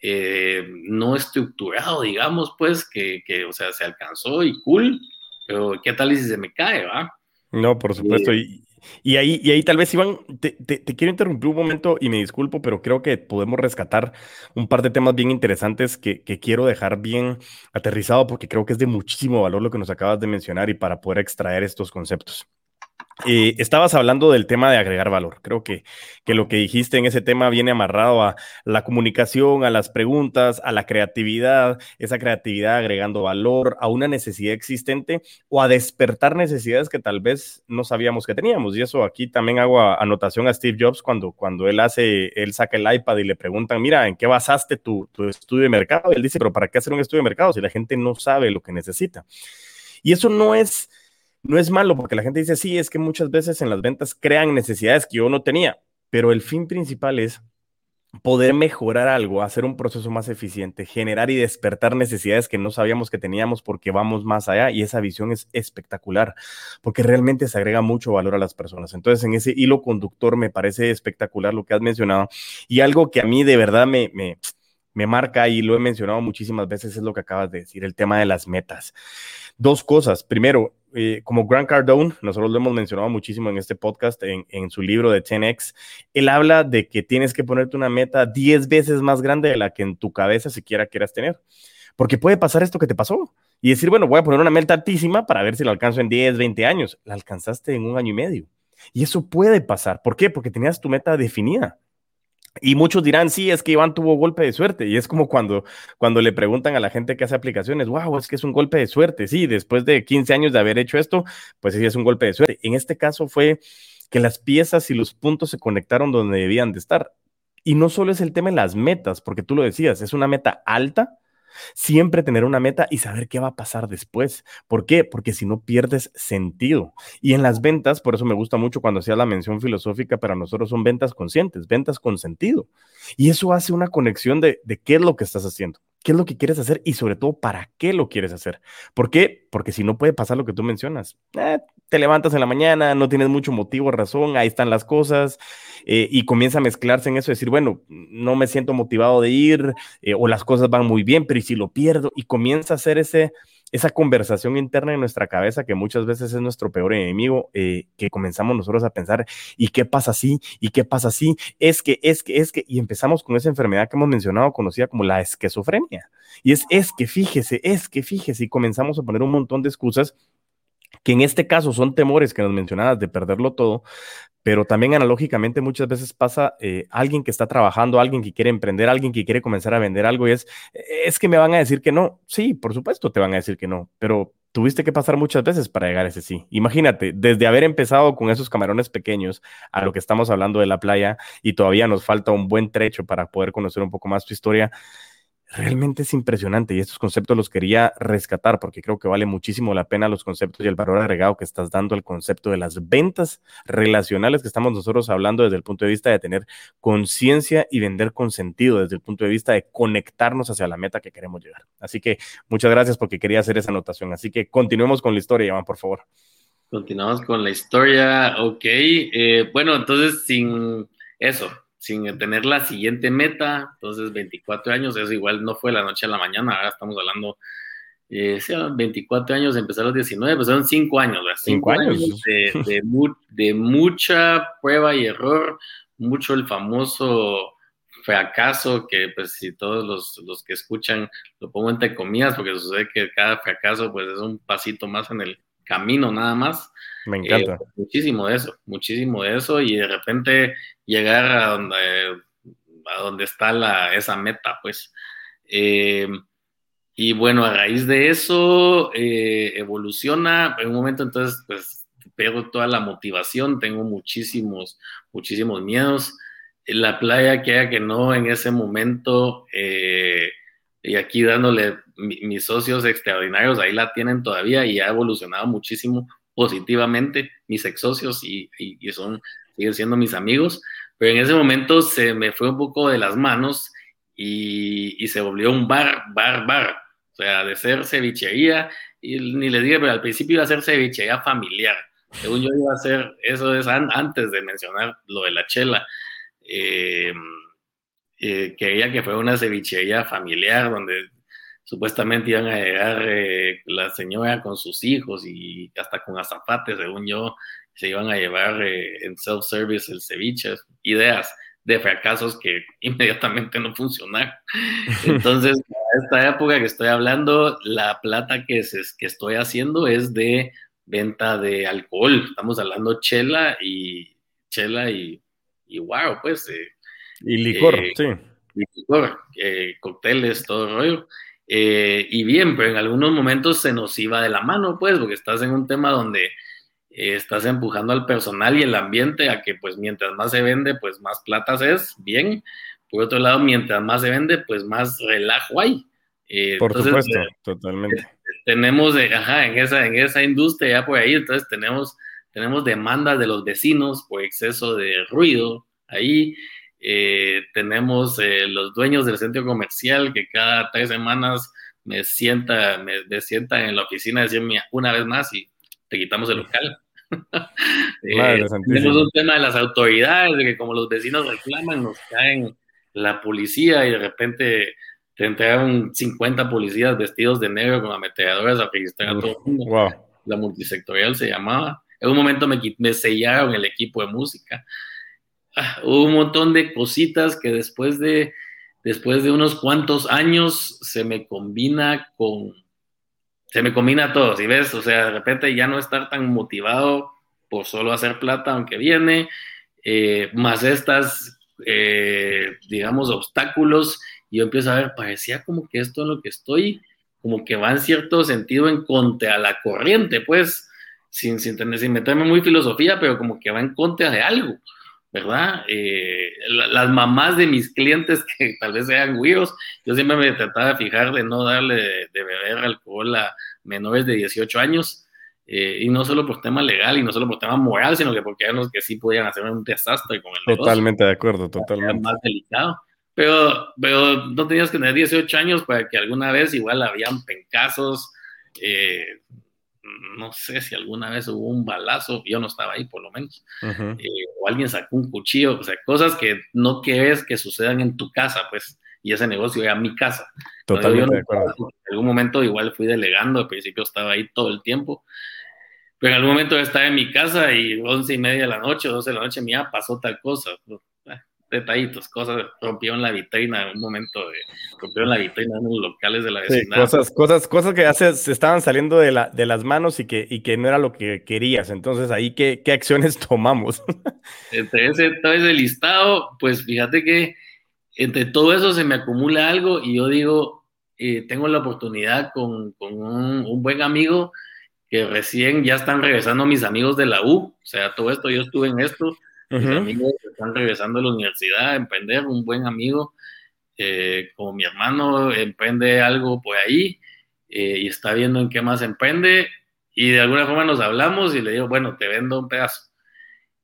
eh, no estructurado, digamos, pues, que, que, o sea, se alcanzó y cool, pero ¿qué tal si se me cae, va? No, por supuesto. y, y, ahí, y ahí tal vez, Iván, te, te, quiero interrumpir un momento y me disculpo, pero creo que podemos rescatar un par de temas bien interesantes que, que, quiero dejar bien aterrizado porque creo que es de muchísimo valor lo que nos acabas de mencionar y para poder extraer estos conceptos. Eh, estabas hablando del tema de agregar valor. Creo que, que lo que dijiste en ese tema viene amarrado a la comunicación, a las preguntas, a la creatividad, esa creatividad agregando valor a una necesidad existente o a despertar necesidades que tal vez no sabíamos que teníamos. Y eso aquí también hago anotación a Steve Jobs cuando, cuando él hace, él saca el iPad y le preguntan, mira, ¿en qué basaste tu, tu estudio de mercado? Y él dice, pero ¿para qué hacer un estudio de mercado si la gente no sabe lo que necesita? Y eso no es no es malo porque la gente dice, sí, es que muchas veces en las ventas crean necesidades que yo no tenía, pero el fin principal es poder mejorar algo, hacer un proceso más eficiente, generar y despertar necesidades que no sabíamos que teníamos porque vamos más allá y esa visión es espectacular porque realmente se agrega mucho valor a las personas. Entonces, en ese hilo conductor me parece espectacular lo que has mencionado y algo que a mí de verdad me, me, me marca y lo he mencionado muchísimas veces es lo que acabas de decir, el tema de las metas. Dos cosas. Primero, eh, como Grant Cardone, nosotros lo hemos mencionado muchísimo en este podcast, en, en, su libro de 10X, él habla de que tienes que ponerte una meta 10 veces más grande de la que en tu cabeza siquiera quieras tener. Porque puede pasar esto que te pasó y decir, bueno, voy a poner una meta altísima para ver si la alcanzo en 10, 20 años. La alcanzaste en un año y medio. Y eso puede pasar. ¿Por qué? Porque tenías tu meta definida. Y muchos dirán, sí, es que Iván tuvo golpe de suerte. Y es como cuando, cuando le preguntan a la gente que hace aplicaciones, wow, es que es un golpe de suerte. Sí, después de 15 años de haber hecho esto, pues sí, es un golpe de suerte. En este caso fue que las piezas y los puntos se conectaron donde debían de estar. Y no solo es el tema de las metas, porque tú lo decías, es una meta alta, Siempre tener una meta y saber qué va a pasar después. ¿Por qué? Porque si no pierdes sentido. Y en las ventas, por eso me gusta mucho cuando hacía la mención filosófica, para nosotros son ventas conscientes, ventas con sentido. Y eso hace una conexión de, de qué es lo que estás haciendo qué es lo que quieres hacer y sobre todo para qué lo quieres hacer. ¿Por qué? Porque si no puede pasar lo que tú mencionas. Eh, te levantas en la mañana, no tienes mucho motivo, razón, ahí están las cosas eh, y comienza a mezclarse en eso, decir, bueno, no me siento motivado de ir eh, o las cosas van muy bien, pero ¿y si lo pierdo? Y comienza a hacer ese esa conversación interna en nuestra cabeza que muchas veces es nuestro peor enemigo, eh, que comenzamos nosotros a pensar, ¿y qué pasa así? ¿Y qué pasa así? Es que, es que, es que, y empezamos con esa enfermedad que hemos mencionado, conocida como la esquizofrenia. Y es, es que fíjese, es que fíjese, y comenzamos a poner un montón de excusas que en este caso son temores que nos mencionabas de perderlo todo, pero también analógicamente muchas veces pasa eh, alguien que está trabajando, alguien que quiere emprender, alguien que quiere comenzar a vender algo y es, es que me van a decir que no. Sí, por supuesto te van a decir que no, pero tuviste que pasar muchas veces para llegar a ese sí. Imagínate, desde haber empezado con esos camarones pequeños a lo que estamos hablando de la playa y todavía nos falta un buen trecho para poder conocer un poco más tu historia realmente es impresionante y estos conceptos los quería rescatar porque creo que vale muchísimo la pena los conceptos y el valor agregado que estás dando al concepto de las ventas relacionales que estamos nosotros hablando desde el punto de vista de tener conciencia y vender con sentido, desde el punto de vista de conectarnos hacia la meta que queremos llegar. Así que muchas gracias porque quería hacer esa anotación. Así que continuemos con la historia, Iván, por favor. Continuamos con la historia, ok. Eh, bueno, entonces sin eso, sin tener la siguiente meta, entonces 24 años, eso igual no fue la noche a la mañana, ahora estamos hablando eh, 24 años, empecé a los 19, pues son 5 años, ¿verdad? 5 años, de, de, de, mucha prueba y error, mucho el famoso fracaso, que pues si todos los, los, que escuchan lo pongo entre comillas, porque sucede que cada fracaso pues es un pasito más en el camino nada más. Me encanta. Eh, muchísimo de eso, muchísimo de eso y de repente llegar a donde, a donde está la, esa meta, pues. Eh, y bueno, a raíz de eso eh, evoluciona, en un momento entonces pues pierdo toda la motivación, tengo muchísimos, muchísimos miedos. La playa queda que no en ese momento, y aquí dándole mis socios extraordinarios, ahí la tienen todavía y ha evolucionado muchísimo positivamente mis ex socios y, y, son, siguen siendo mis amigos, pero en ese momento se me fue un poco de las manos y, y se volvió un bar, bar, bar o sea, de ser cevichería, y ni le dije, pero al principio iba a ser cevichería familiar. Según yo iba a ser, eso es antes de mencionar lo de la chela. Eh, eh, quería que fuera una cevichería familiar donde supuestamente iban a llegar eh, la señora con sus hijos y hasta con azafates, según yo, se iban a llevar en self-service el ceviche, ideas de fracasos que [laughs] inmediatamente no funcionaron. [laughs] Entonces, a esta época que estoy hablando, la plata que, que estoy haciendo es de venta de alcohol. Estamos hablando chela y chela y, y wow, pues. Eh, y licor, eh, sí. Y licor, eh, cócteles, todo el rollo. Y bien, pero en algunos momentos se nos iba de la mano, pues, porque estás en un tema donde estás empujando al personal y el ambiente a que pues mientras más se vende, pues más platas es, bien. Por otro lado, mientras más se vende, pues más relajo hay. Eh, por supuesto, eh, totalmente. Eh, tenemos, ajá, en esa, en esa industria ya por ahí, entonces tenemos, tenemos demandas de los vecinos por exceso de ruido ahí. Tenemos los dueños del centro comercial que cada tres semanas me sienta, me, me sientan en la oficina a decirme una vez más y te quitamos el local. [laughs] Eh, tenemos un tema de las autoridades, de que como los vecinos reclaman, nos caen la policía y de repente te entregaron 50 policías vestidos de negro con ametralladoras a registrar a todo el mundo. La multisectorial se llamaba. En un momento me, me sellaron el equipo de música. Ah, hubo un montón de cositas que después de, después de unos cuantos años se me combina con se me combina todo, si ves, o sea, de repente ya no estar tan motivado por solo hacer plata, aunque viene, eh, más estas, eh, digamos, obstáculos, y yo empiezo a ver, parecía como que esto es lo que estoy, como que va en cierto sentido en contra a la corriente, pues, sin, sin, sin meterme muy filosofía, pero como que va en contra de algo. ¿Verdad? Eh, las mamás de mis clientes que [laughs] tal vez sean güiros, yo siempre me trataba de fijar de no darle de, beber alcohol a menores de 18 años, eh, y no solo por tema legal y no solo por tema moral, sino que porque eran los que sí podían hacer un desastre con el Totalmente de acuerdo, totalmente. más delicado. Pero, pero no tenías que tener 18 años para que alguna vez igual habían pencazos, eh, no sé si alguna vez hubo un balazo, yo no estaba ahí por lo menos, eh, o alguien sacó un cuchillo, o sea, cosas que no quieres que sucedan en tu casa, pues, y ese negocio era mi casa. Totalmente de acuerdo. En algún momento igual fui delegando, al principio estaba ahí todo el tiempo, pero en algún momento estaba en mi casa y once y media de la noche, doce de la noche, mía, pasó tal cosa detallitos, cosas, rompieron la vitrina en un momento, de, rompieron la vitrina en los locales de la vecindad. cosas, cosas, cosas que haces se estaban saliendo de, la, de las manos y que, y que no era lo que querías. Entonces, ahí, ¿qué, qué acciones [laughs] tomamos? entre ese, todo ese listado, pues fíjate que entre todo eso se me acumula algo y yo digo, eh, tengo la oportunidad con, con un, un buen amigo que recién ya están regresando mis amigos de la U, o sea, todo esto, yo estuve en esto, mis amigos están regresando a la universidad a emprender, un buen amigo, eh, como mi hermano, emprende algo por ahí eh, y está viendo en qué más emprende y de alguna forma nos hablamos y le digo, bueno, te vendo un pedazo.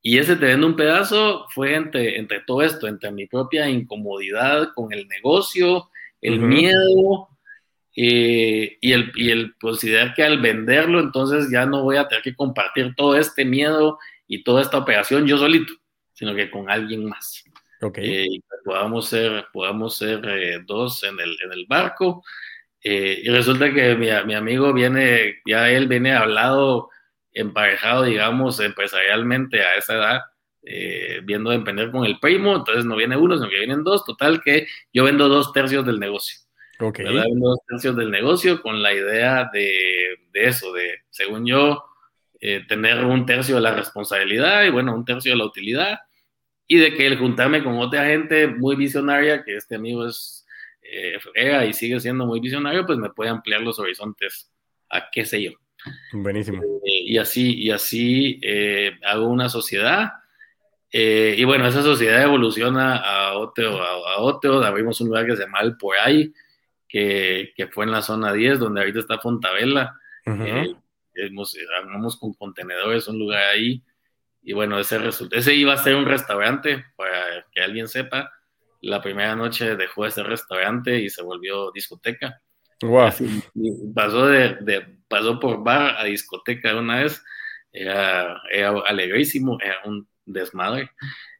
Y ese te vendo un pedazo fue entre, entre todo esto, entre mi propia incomodidad con el negocio, el miedo eh, y, el, y el considerar que al venderlo entonces ya no voy a tener que compartir todo este miedo y toda esta operación yo solito, sino que con alguien más. Okay. Eh, y podamos ser, podamos ser eh, dos en el, en el barco. Eh, y resulta que mi, mi, amigo viene, ya él viene hablado, emparejado, digamos, empresarialmente a esa edad, eh, viendo de emprender con el primo, entonces no viene uno, sino que vienen dos, total que yo vendo dos tercios del negocio. Ok. ¿verdad? Vendo dos tercios del negocio con la idea de, de eso, de, según yo, eh, tener un tercio de la responsabilidad y bueno, un tercio de la utilidad y de que el juntarme con otra gente muy visionaria, que este amigo es, eh, era y sigue siendo muy visionario, pues me puede ampliar los horizontes a qué sé yo. Buenísimo. Eh, y así, y así eh, hago una sociedad. Eh, y bueno, esa sociedad evoluciona a otro, a, a, otro. Abrimos un lugar que se llama El Por Ahí, que, que fue en la zona 10, donde ahorita está Fontavela. Uh -huh. hemos, armamos con contenedores un lugar ahí. Y bueno, ese, ese iba a ser un restaurante, para que alguien sepa. La primera noche dejó ese restaurante y se volvió discoteca. Wow. Así, pasó, de, de, pasó por bar a discoteca una vez. Era, era alegrísimo, era un desmadre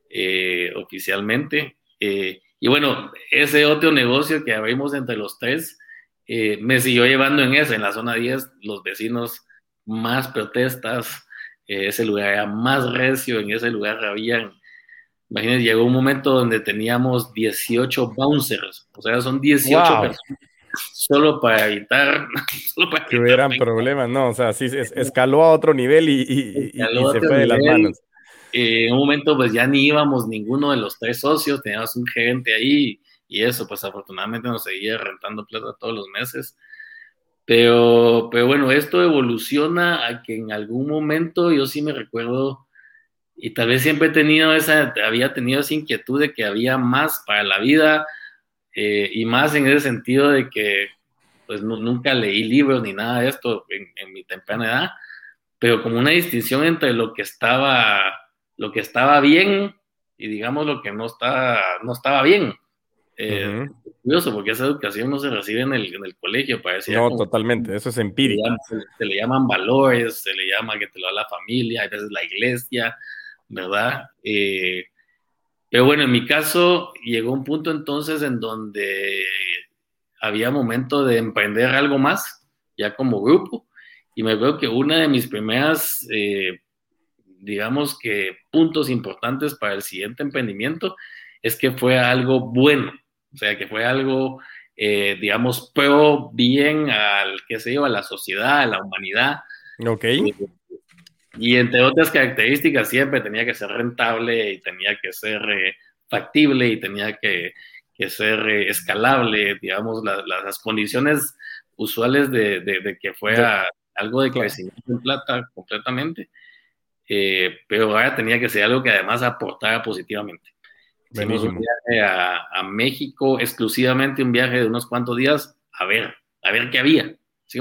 eh, oficialmente. Eh, y bueno, ese otro negocio que abrimos entre los tres eh, me siguió llevando en ese, en la zona 10, los vecinos más protestas, eh, ese lugar era más recio, en ese lugar habían, imagínense, llegó un momento donde teníamos 18 bouncers, o sea, son 18 wow. personas solo para evitar, [laughs] solo para que hubieran problemas, no, o sea, sí es, escaló a otro nivel y, y, y, y se fue de las manos. Eh, en un momento pues ya ni íbamos ninguno de los tres socios, teníamos un gerente ahí y eso, pues afortunadamente nos seguía rentando plata todos los meses. Pero, pero bueno, esto evoluciona a que en algún momento yo sí me recuerdo, y tal vez siempre he tenido esa, había tenido esa inquietud de que había más para la vida, eh, y más en ese sentido de que pues nunca leí libros ni nada de esto en, en, mi temprana edad, pero como una distinción entre lo que estaba, lo que estaba bien y digamos lo que no, está, no estaba bien. Eh, uh -huh. Curioso, porque esa educación no se recibe en el, en el colegio, parecía. No, totalmente, eso es empírico. Se, le llaman valores, se le llama que te lo da la familia, a veces la iglesia, ¿verdad? Eh, pero bueno, en mi caso llegó un punto entonces en donde había momento de emprender algo más, ya como grupo, y me acuerdo que una de mis primeras, eh, digamos que puntos importantes para el siguiente emprendimiento es que fue algo bueno, o sea, que fue algo, eh, digamos, pro bien al, qué sé yo, a la sociedad, a la humanidad. Ok. Y, y entre otras características, siempre tenía que ser rentable y tenía que ser eh, factible y tenía que, que ser eh, escalable, digamos, la, la, las condiciones usuales de, de, de que fuera algo de crecimiento en plata completamente, eh, pero ahora tenía que ser algo que además aportara positivamente. Hicimos un viaje a, a, México, exclusivamente un viaje de unos cuantos días, a ver, a ver qué había. ¿sí?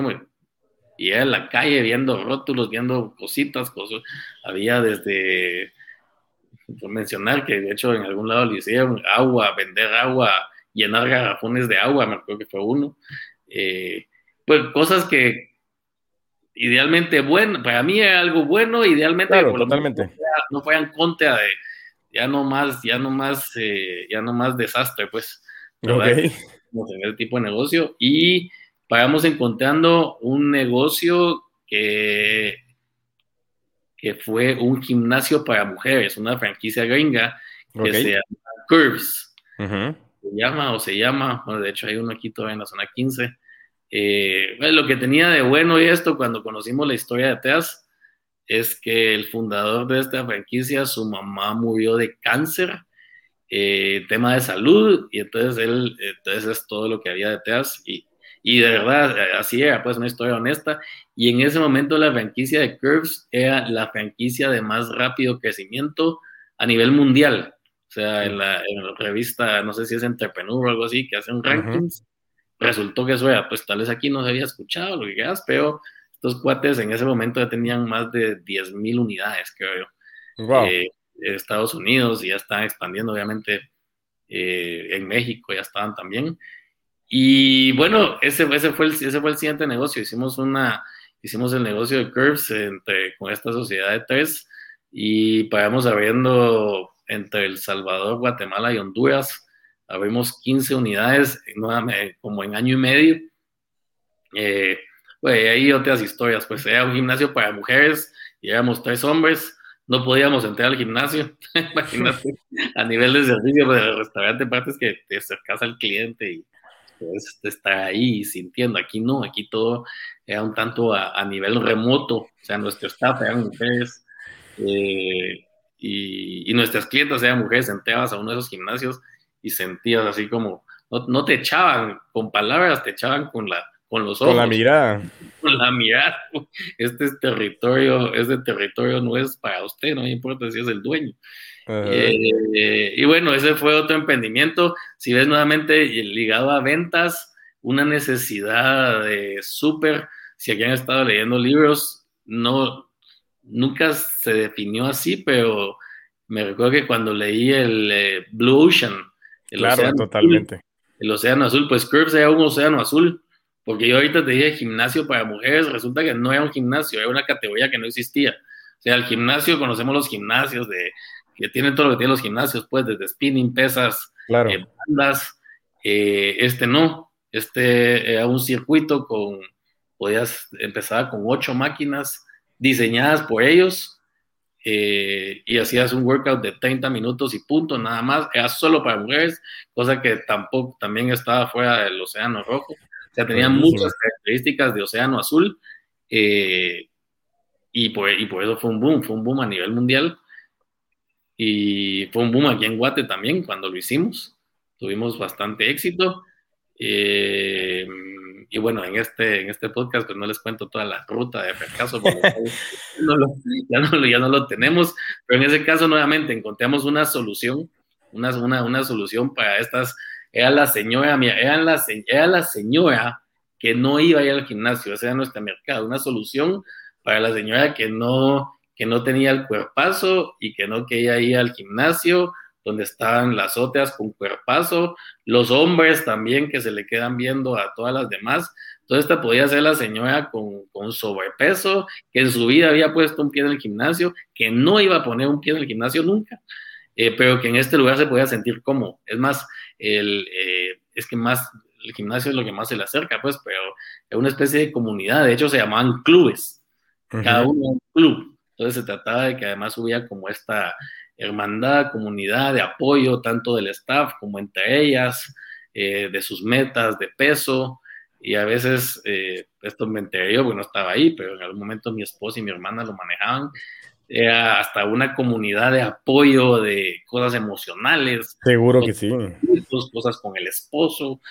Y en la calle viendo rótulos, viendo cositas, cosas. Había desde, por mencionar que de hecho en algún lado le hicieron agua, vender agua, llenar garrafones de agua, me acuerdo que fue uno. Eh, pues cosas que idealmente bueno, para mí era algo bueno, idealmente claro, totalmente. no fueran contra de ya no más, ya no más, eh, ya no más desastre, pues. Okay. en el tipo de negocio y vayamos encontrando un negocio que, que fue un gimnasio para mujeres, una franquicia gringa que okay. se llama Curves. Uh -huh. Se llama o se llama, bueno, de hecho hay uno aquí todavía en la zona 15. Eh, bueno, lo que tenía de bueno y esto cuando conocimos la historia de Teas es que el fundador de esta franquicia, su mamá murió de cáncer, eh, tema de salud, y entonces él, entonces es todo lo que había detrás, y, y de verdad, así era, pues una historia honesta, y en ese momento la franquicia de Curves era la franquicia de más rápido crecimiento a nivel mundial, o sea, en la, en la revista, no sé si es Entrepreneur o algo así, que hacen rankings, uh -huh. resultó que eso era, pues tal vez aquí no se había escuchado, lo que quieras, pero estos cuates en ese momento ya tenían más de 10 mil unidades, creo yo. Wow. Eh, Estados Unidos y ya están expandiendo, obviamente, eh, en México ya estaban también. Y bueno, ese, ese, fue el, ese fue el siguiente negocio. Hicimos, una, hicimos el negocio de Curves entre, con esta sociedad de tres y pagamos abriendo entre El Salvador, Guatemala y Honduras. Abrimos 15 unidades como en año y medio Eh, pues hay otras historias, pues era un gimnasio para mujeres y éramos tres hombres, no podíamos entrar al gimnasio, [laughs] imagínate, a nivel de servicio pues, del restaurante, partes que te acercas al cliente y puedes estar ahí sintiendo, aquí no, aquí todo era un tanto a, nivel remoto, o sea, nuestro staff eran mujeres eh, y, nuestras clientes eran mujeres, entrabas a uno de esos gimnasios y sentías así como, no te echaban con palabras, te echaban con la con los ojos. Con la mirada. Con la mirada. Este es territorio, este territorio no es para usted, no importa si es el dueño. Eh, y bueno, ese fue otro emprendimiento. Si ves nuevamente ligado a ventas, una necesidad de súper, si aquí han estado leyendo libros, no, nunca se definió así, pero me recuerdo que cuando leí el eh, Blue Ocean, el claro, totalmente. el océano azul, pues Curbs era un océano azul porque yo ahorita te dije gimnasio para mujeres, resulta que no era un gimnasio, era una categoría que no existía. O sea, el gimnasio, conocemos los gimnasios de que tienen todo lo que tienen los gimnasios, pues, desde spinning, pesas, claro. Eh, bandas. Eh, este no, este era un circuito con, podías empezar con ocho máquinas diseñadas por ellos eh, y hacías un workout de 30 minutos y punto, nada más, era solo para mujeres, cosa que tampoco también estaba fuera del Océano Rojo. O sea, tenía muchas características de océano azul eh, y, por, y por eso fue un boom, fue un boom a nivel mundial. Y fue un boom aquí en Guate también cuando lo hicimos. Tuvimos bastante éxito. Eh, y bueno, en este, en este podcast pues no les cuento toda la ruta de fracaso, porque [laughs] ya, no lo, ya no lo tenemos, pero en ese caso nuevamente encontramos una solución, una, una, una solución para estas era la señora, era la, era la señora que no iba a ir al gimnasio, ese era nuestro mercado, una solución para la señora que no, que no tenía el cuerpazo y que no quería ir al gimnasio, donde estaban las otras con cuerpazo, los hombres también que se le quedan viendo a todas las demás. Entonces esta podía ser la señora con, con, sobrepeso, que en su vida había puesto un pie en el gimnasio, que no iba a poner un pie en el gimnasio nunca. Eh, pero que en este lugar se podía sentir como, es más, el, eh, es que más, el gimnasio es lo que más se le acerca, pues, pero es una especie de comunidad, de hecho se llamaban clubes, cada uno un club, entonces se trataba de que además hubiera como esta hermandad, comunidad de apoyo, tanto del staff como entre ellas, eh, de sus metas de peso, y a veces, esto me enteré yo porque no estaba ahí, pero en algún momento mi esposa y mi hermana lo manejaban, era hasta una comunidad de apoyo de cosas emocionales. Seguro que sí. Cosas con el esposo.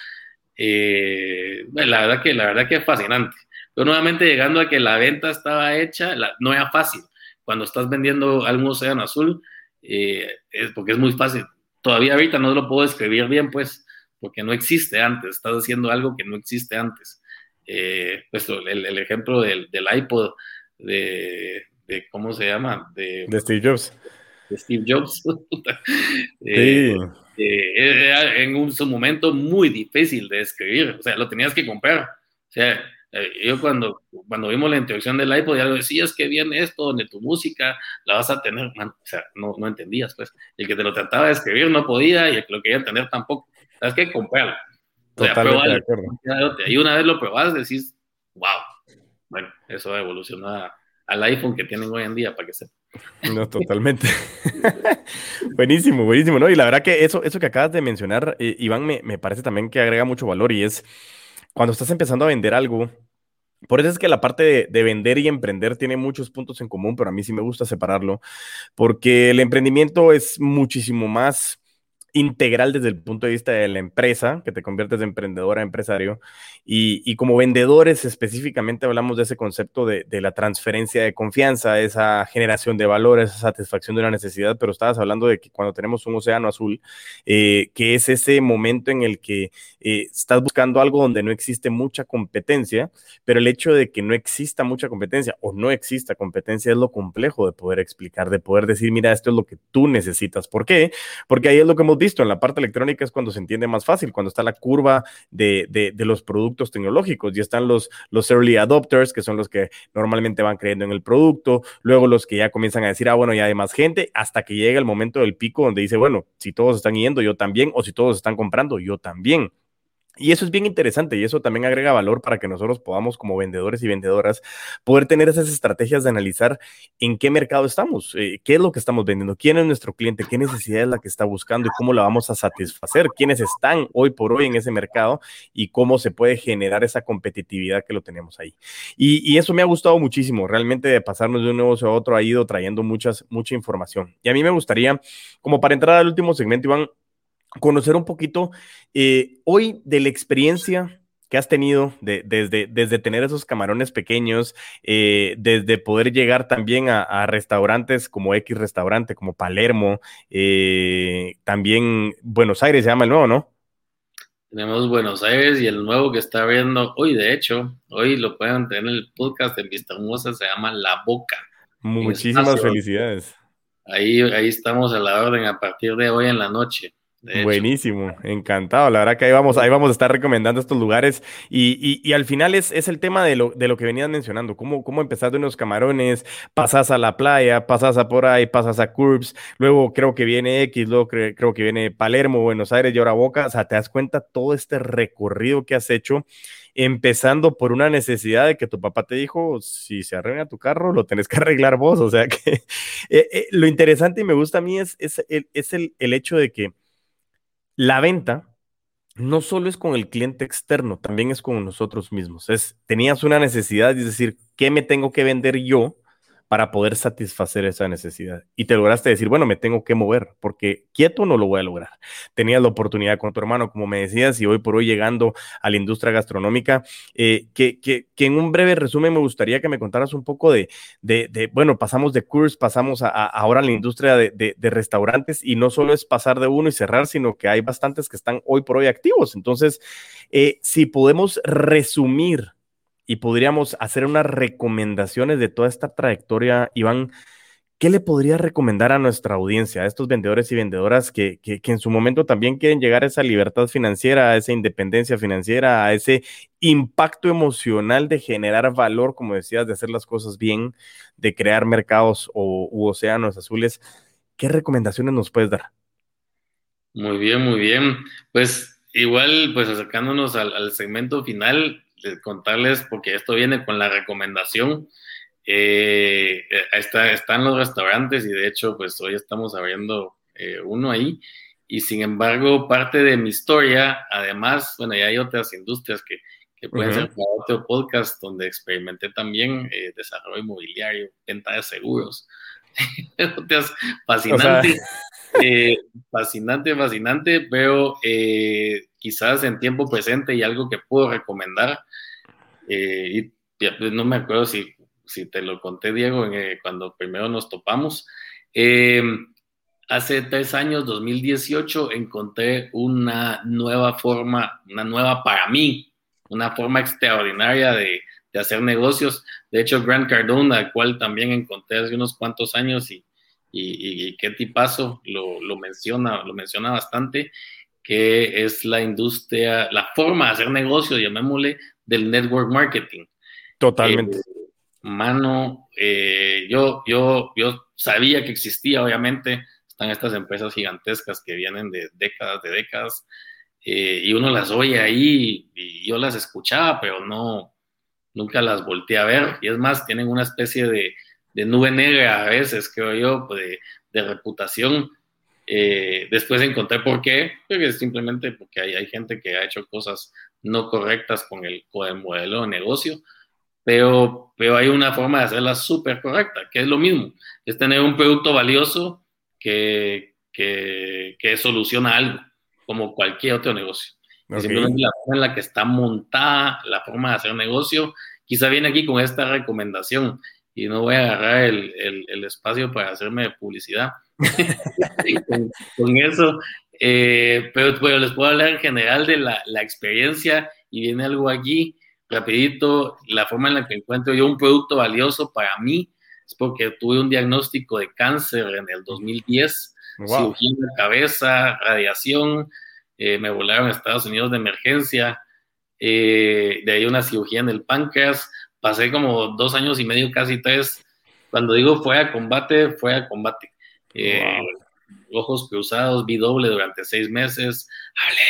Eh, la verdad que la verdad que es fascinante. Pero nuevamente llegando a que la venta estaba hecha, no era fácil. Cuando estás vendiendo algún océano azul, eh, es porque es muy fácil. Todavía ahorita no lo puedo escribir bien, pues, porque no existe antes. Estás haciendo algo que no existe antes. Eh, pues el, ejemplo del, del iPod de, ¿cómo se llama? De, Steve Jobs. De Steve Jobs. [laughs] Eh, sí. Eh, en un su momento muy difícil de escribir, o sea, lo tenías que comprar. O sea, eh, yo cuando, cuando vimos la introducción del iPod, ya lo decías que viene esto, donde tu música la vas a tener, o sea, no, no entendías, pues. El que te lo trataba de escribir no podía y el que lo quería entender tampoco. Sabes que comprarlo. O sea, Totalmente Y una vez lo probas, decís, wow. Bueno, eso evoluciona al iPhone que tienen hoy en día, para que sepan. No, totalmente. [laughs] buenísimo, buenísimo, ¿no? Y la verdad que eso, eso que acabas de mencionar, eh, Iván, me, me parece también que agrega mucho valor y es cuando estás empezando a vender algo, por eso es que la parte de, de, vender y emprender tiene muchos puntos en común, pero a mí sí me gusta separarlo, porque el emprendimiento es muchísimo más integral desde el punto de vista de la empresa, que te conviertes de emprendedor a empresario, y, como vendedores específicamente hablamos de ese concepto de, la transferencia de confianza, esa generación de valor, esa satisfacción de una necesidad, pero estabas hablando de que cuando tenemos un océano azul, eh, que es ese momento en el que eh, estás buscando algo donde no existe mucha competencia, pero el hecho de que no exista mucha competencia o no exista competencia es lo complejo de poder explicar, de poder decir, mira, esto es lo que tú necesitas. ¿Por qué? Porque ahí es lo que hemos visto en la parte electrónica es cuando se entiende más fácil, cuando está la curva de, de, los productos tecnológicos y están los, los early adopters, que son los que normalmente van creyendo en el producto, luego los que ya comienzan a decir, ah, bueno, ya hay más gente, hasta que llega el momento del pico donde dice, bueno, si todos están yendo, yo también, o si todos están comprando, yo también. Y eso es bien interesante y eso también agrega valor para que nosotros podamos como vendedores y vendedoras poder tener esas estrategias de analizar en qué mercado estamos, eh, qué es lo que estamos vendiendo, quién es nuestro cliente, qué necesidad es la que está buscando y cómo la vamos a satisfacer, quiénes están hoy por hoy en ese mercado y cómo se puede generar esa competitividad que lo tenemos ahí. Y, eso me ha gustado muchísimo, realmente de pasarnos de un negocio a otro ha ido trayendo muchas, mucha información. Y a mí me gustaría, como para entrar al último segmento, Iván, conocer un poquito eh, hoy de la experiencia que has tenido desde, desde tener esos camarones pequeños, eh, desde poder llegar también a, restaurantes como X Restaurante, como Palermo, eh, también Buenos Aires se llama el nuevo, ¿no? Tenemos Buenos Aires y el nuevo que está viendo hoy, de hecho, hoy lo pueden tener en el podcast de Vista Hermosa, se llama La Boca. Muchísimas felicidades. Ahí, ahí estamos a la orden a partir de hoy en la noche. Buenísimo, encantado. La verdad que ahí vamos, ahí vamos a estar recomendando estos lugares. Y, y, al final es, es, el tema de lo, de lo que venías mencionando, cómo, cómo empezar de unos camarones, pasas a la playa, pasas a por ahí, pasas a Curbs, luego creo que viene X, luego creo que viene Palermo, Buenos Aires y ahora Boca. O sea, te das cuenta todo este recorrido que has hecho empezando por una necesidad de que tu papá te dijo, si se arregla tu carro, lo tenés que arreglar vos. O sea que [laughs] eh, eh, lo interesante y me gusta a mí es, es, es el, el hecho de que la venta no solo es con el cliente externo, también es con nosotros mismos. Es, tenías una necesidad, es decir, ¿qué me tengo que vender yo para poder satisfacer esa necesidad. Y te lograste decir, bueno, me tengo que mover, porque quieto no lo voy a lograr. Tenías la oportunidad con tu hermano, como me decías, y hoy por hoy llegando a la industria gastronómica, eh, que, que, que, en un breve resumen me gustaría que me contaras un poco de, de, bueno, pasamos de Curse, pasamos a, ahora a la industria de, de, restaurantes, y no solo es pasar de uno y cerrar, sino que hay bastantes que están hoy por hoy activos. Entonces, eh, si podemos resumir y podríamos hacer unas recomendaciones de toda esta trayectoria, Iván, ¿qué le podría recomendar a nuestra audiencia, a estos vendedores y vendedoras que, que, en su momento también quieren llegar a esa libertad financiera, a esa independencia financiera, a ese impacto emocional de generar valor, como decías, de hacer las cosas bien, de crear mercados o, u océanos azules? ¿Qué recomendaciones nos puedes dar? Muy bien, muy bien. Pues igual, pues acercándonos al, al segmento final, contarles, porque esto viene con la recomendación. Eh, está, están los restaurantes y de hecho, pues hoy estamos abriendo eh, uno ahí. Y sin embargo, parte de mi historia, además, bueno, ya hay otras industrias que, que pueden ser para otro podcast donde experimenté también eh, desarrollo inmobiliario, venta de seguros. [laughs] fascinante, eh, fascinante, fascinante, pero eh, quizás en tiempo presente y algo que puedo recomendar. Eh, y pues, no me acuerdo si, si te lo conté, Diego, cuando primero nos topamos. hace tres años, 2018, encontré una nueva forma, una nueva para mí, una forma extraordinaria de, de hacer negocios. De hecho, Grant Cardone, al cual también encontré hace unos cuantos años y, y, y qué tipazo lo, lo, menciona, lo menciona bastante, que es la industria, la forma de hacer negocios, llamémosle, del network marketing. Totalmente. Eh, mano, eh, yo, yo, yo sabía que existía, obviamente, están estas empresas gigantescas que vienen de décadas, de décadas, eh, y uno las oye ahí y yo las escuchaba, pero no, nunca las volteé a ver. Y es más, tienen una especie de, de nube negra a veces, creo yo, pues, de, de reputación. Eh, después encontré por qué, porque simplemente porque hay, hay, gente que ha hecho cosas no correctas con el, con el modelo de negocio, pero, pero hay una forma de hacerla súper correcta, que es lo mismo, es tener un producto valioso que, que, que soluciona algo, como cualquier otro negocio. Okay. Simplemente la forma en la que está montada la forma de hacer negocio, quizá viene aquí con esta recomendación y no voy a agarrar el, el, el espacio para hacerme publicidad [laughs] con, con, eso, eh, pero, pero, les puedo hablar en general de la, la, experiencia y viene algo aquí rapidito, la forma en la que encuentro yo un producto valioso para mí es porque tuve un diagnóstico de cáncer en el 2010, wow. cirugía de cabeza, radiación, eh, me volaron a Estados Unidos de emergencia, eh, de ahí una cirugía en el páncreas, pasé como dos años y medio, casi tres, cuando digo fue a combate, fue a combate. Eh, wow. Ojos cruzados, vi doble durante seis meses, hablé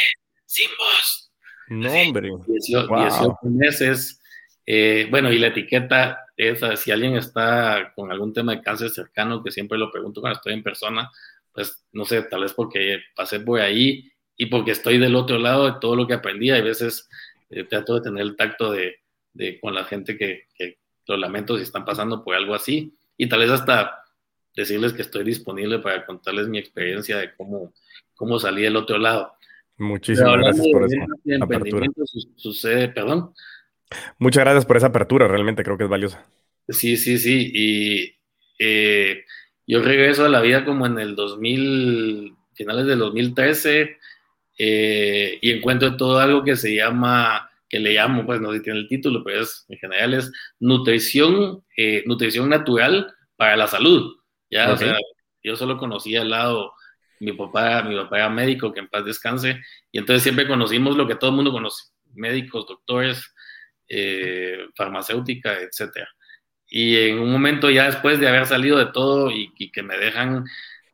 sin voz. No, hombre. 18, meses. Eh, bueno, y la etiqueta es, si alguien está con algún tema de cáncer cercano, que siempre lo pregunto cuando estoy en persona, pues no sé, tal vez porque pasé por ahí y porque estoy del otro lado de todo lo que aprendí. Hay veces eh, trato de tener el tacto de, de con la gente que, que lo lamento si están pasando por algo así y tal vez hasta decirles que estoy disponible para contarles mi experiencia de cómo, cómo salí del otro lado. Muchísimas gracias por esa apertura. Sucede, perdón. Muchas gracias por esa apertura, realmente creo que es valiosa. Sí, sí, sí. Y eh, yo regreso a la vida como en el 2000, finales del 2013, eh, y encuentro todo algo que se llama, que le llamo, pues no sé si tiene el título, pero es, en general es nutrición, eh, nutrición natural para la salud. Ya, o sea, yo solo conocía el lado mi papá, mi papá era médico, que en paz descanse, y entonces siempre conocimos lo que todo el mundo conoce, médicos, doctores, eh, farmacéutica, etcétera. Y en un momento ya después de haber salido de todo y, que me dejan,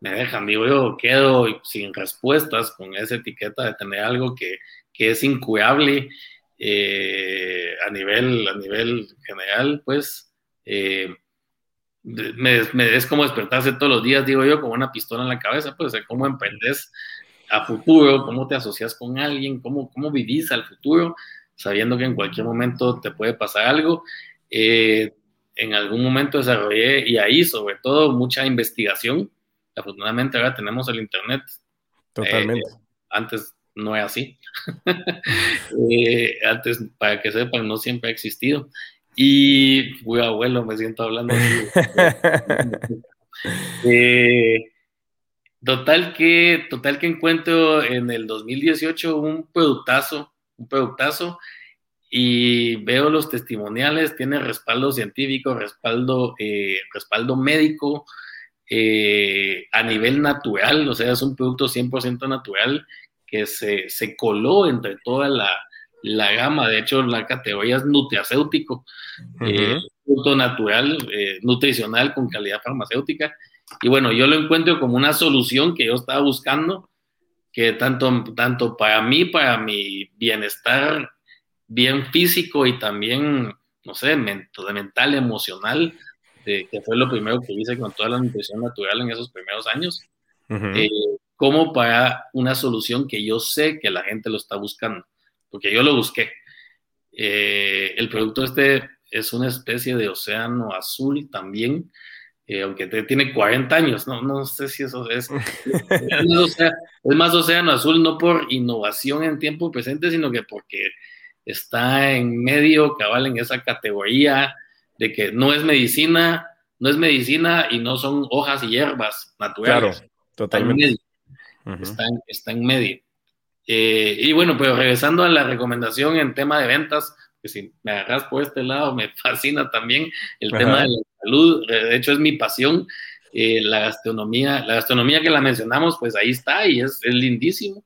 me dejan, digo yo, quedo sin respuestas con esa etiqueta de tener algo que, que es incurable eh, a, nivel, a nivel general, pues eh, me, es como despertarse todos los días, digo yo, con una pistola en la cabeza, pues, cómo emprendes a futuro, cómo te asocias con alguien, cómo, cómo vivís al futuro, sabiendo que en cualquier momento te puede pasar algo. Eh, en algún momento desarrollé y ahí, sobre todo, mucha investigación. Afortunadamente ahora tenemos el Internet. Totalmente. Eh, antes no era así. [laughs] Eh, antes, para que sepan, no siempre ha existido. Y fui abuelo, me siento hablando. [laughs] eh, total que, total que encuentro en el 2018 un productazo, un productazo, y veo los testimoniales, tiene respaldo científico, respaldo, eh, respaldo médico, eh, a nivel natural, o sea, es un producto 100% natural que se, se coló entre toda la, la gama, de hecho la categoría es nutracéutico, eh, producto natural, eh, nutricional con calidad farmacéutica. Y bueno, yo lo encuentro como una solución que yo estaba buscando, que tanto, tanto para mí, para mi bienestar bien físico y también, no sé, mental, emocional, que fue lo primero que hice con toda la nutrición natural en esos primeros años, eh, como para una solución que yo sé que la gente lo está buscando porque yo lo busqué. Eh, el producto este es una especie de océano azul también, eh, aunque tiene 40 años, no, no sé si eso es. [laughs] es, más océano azul no por innovación en tiempo presente, sino que porque está en medio, cabal, en esa categoría de que no es medicina, no es medicina y no son hojas y hierbas naturales. Claro, totalmente. está en medio. Eh, y bueno, pero regresando a la recomendación en tema de ventas, que si me agarras por este lado, me [laughs] fascina también el tema de la salud. De hecho, es mi pasión. Eh, la gastronomía, la gastronomía que la mencionamos, pues ahí está y es, es lindísimo,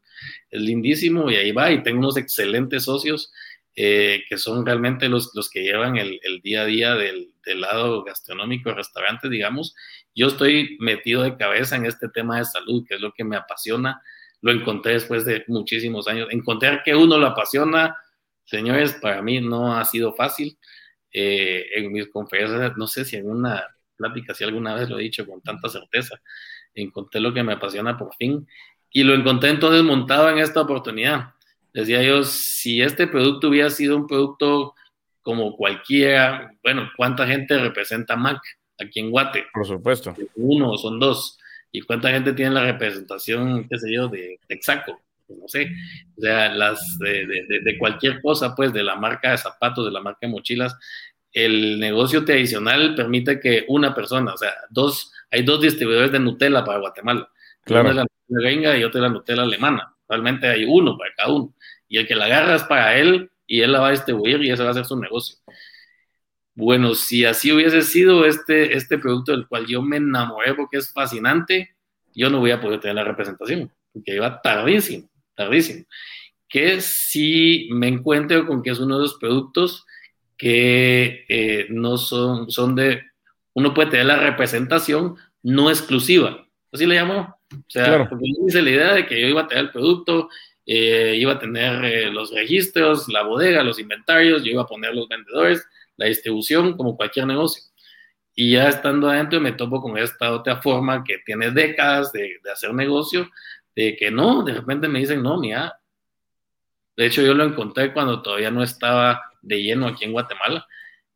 es lindísimo y ahí va y tengo unos excelentes socios eh, que son realmente los, los que llevan el, el día a día del, del, lado gastronómico, restaurante, digamos. Yo estoy metido de cabeza en este tema de salud, que es lo que me apasiona, lo encontré después de muchísimos años. Encontrar que uno lo apasiona, señores, para mí no ha sido fácil. Eh, en mis conferencias, no sé si en una plática, si alguna vez lo he dicho con tanta certeza, encontré lo que me apasiona por fin y lo encontré entonces montado en esta oportunidad. Decía yo, si este producto hubiera sido un producto como cualquiera, bueno, ¿cuánta gente representa Mac aquí en Guate? Por supuesto. Uno, son dos y cuánta gente tiene la representación, qué sé yo, de Texaco, pues no sé, o sea, las de, de, de, cualquier cosa, pues, de la marca de zapatos, de la marca de mochilas, el negocio tradicional permite que una persona, o sea, dos, hay dos distribuidores de Nutella para Guatemala, claro. una es la Nutella gringa y otra es la Nutella alemana, realmente hay uno para cada uno, y el que la agarra es para él y él la va a distribuir y ese va a ser su negocio. Bueno, si así hubiese sido este, este producto del cual yo me enamoré porque es fascinante, yo no voy a poder tener la representación, porque iba tardísimo, tardísimo. Que si me encuentro con que es uno de los productos que eh, no son, son de, uno puede tener la representación no exclusiva, así le llamo. O sea, claro. porque yo hice la idea de que yo iba a tener el producto eh, iba a tener eh, los registros, la bodega, los inventarios, yo iba a poner los vendedores, la distribución, como cualquier negocio. Y ya estando adentro me topo con esta otra forma que tiene décadas de, de hacer negocio, de que no, de repente me dicen, no, mira, de hecho yo lo encontré cuando todavía no estaba de lleno aquí en Guatemala,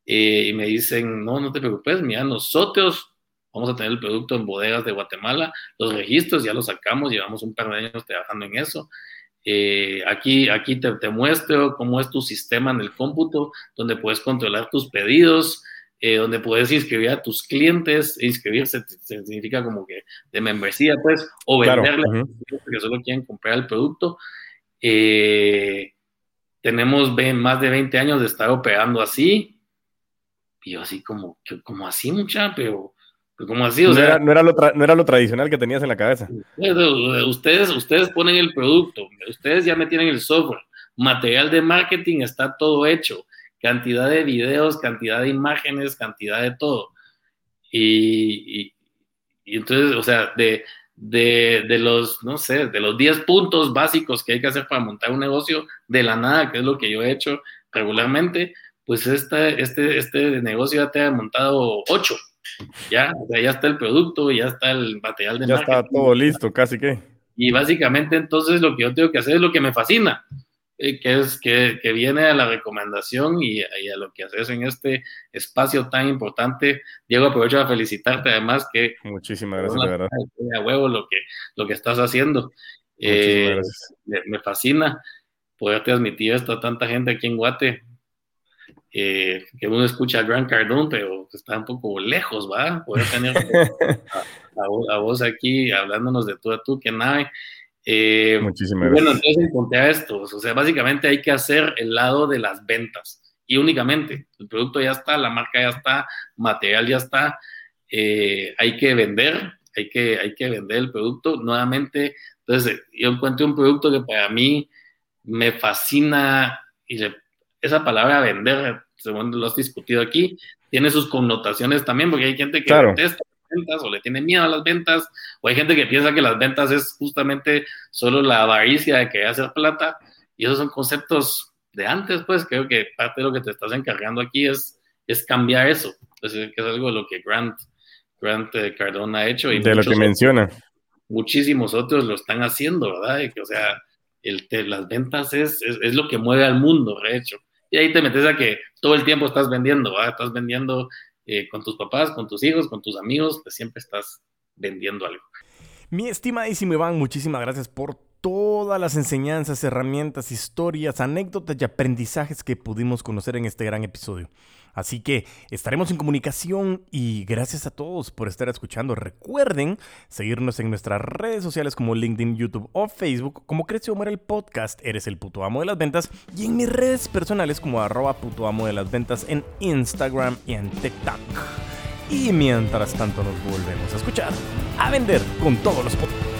eh, y me dicen, no, no te preocupes, mira, nosotros vamos a tener el producto en bodegas de Guatemala, los registros ya los sacamos, llevamos un par de años trabajando en eso. Eh, aquí aquí te, te, muestro cómo es tu sistema en el cómputo, donde puedes controlar tus pedidos, eh, donde puedes inscribir a tus clientes. Inscribirse significa como que de membresía, pues, o venderle claro. uh -huh. que solo quieren comprar el producto. Eh, tenemos más de 20 años de estar operando así. Y yo así como, como así mucha, pero como así, o no, sea, era, no, era lo no, era lo tradicional que tenías en la cabeza. Ustedes, ustedes ponen el producto, ustedes ya me tienen el software, material de marketing está todo hecho, cantidad de videos, cantidad de imágenes, cantidad de todo. Y, y, y entonces, o sea, de, de, de, los, no sé, de los 10 puntos básicos que hay que hacer para montar un negocio, de la nada, que es lo que yo he hecho regularmente, pues este, este, este negocio ya te ha montado 8 ya, o sea, ya está el producto, ya está el material de Ya marketing. está todo listo, casi que. Y básicamente entonces lo que yo tengo que hacer es lo que me fascina, eh, que es que, que, viene a la recomendación y, y, a lo que haces en este espacio tan importante. Diego, aprovecho a felicitarte además que... Muchísimas gracias, de verdad. A huevo lo que, lo que estás haciendo. Eh, me, me, fascina poder transmitir esto a tanta gente aquí en Guate eh, que uno escucha a Grant Cardone, pero está un poco lejos, ¿va? Poder tener [laughs] a, a, a, vos aquí hablándonos de tú a tú, que nada. Eh, Muchísimas bueno, entonces encontré esto, o sea, básicamente hay que hacer el lado de las ventas y únicamente, el producto ya está, la marca ya está, material ya está, eh, hay que vender, hay que, hay que vender el producto nuevamente. Entonces, yo encuentro un producto que para mí me fascina y le, esa palabra vender, según lo has discutido aquí, tiene sus connotaciones también, porque hay gente que claro. detesta las ventas o le tiene miedo a las ventas, o hay gente que piensa que las ventas es justamente solo la avaricia de querer hacer plata, y esos son conceptos de antes, pues creo que parte de lo que te estás encargando aquí es, es cambiar eso, entonces, que es algo de lo que Grant, Grant eh, Cardone ha hecho. Y de lo que menciona. Muchísimos otros lo están haciendo, ¿verdad? Y que, o sea, el, te, las ventas es, es, es, lo que mueve al mundo, de hecho. Y ahí te metes a que todo el tiempo estás vendiendo. Estás vendiendo eh, con tus papás, con tus hijos, con tus amigos, pues siempre estás vendiendo algo. Mi estimadísimo Iván, muchísimas gracias por todas las enseñanzas, herramientas, historias, anécdotas y aprendizajes que pudimos conocer en este gran episodio. Así que estaremos en comunicación y gracias a todos por estar escuchando. Recuerden seguirnos en nuestras redes sociales como LinkedIn, YouTube o Facebook como Crece o Muere el Podcast, Eres el puto amo de las ventas y en mis redes personales como arroba puto amo de las ventas en Instagram y en TikTok. Y mientras tanto nos volvemos a escuchar, a vender con todos los podcasts.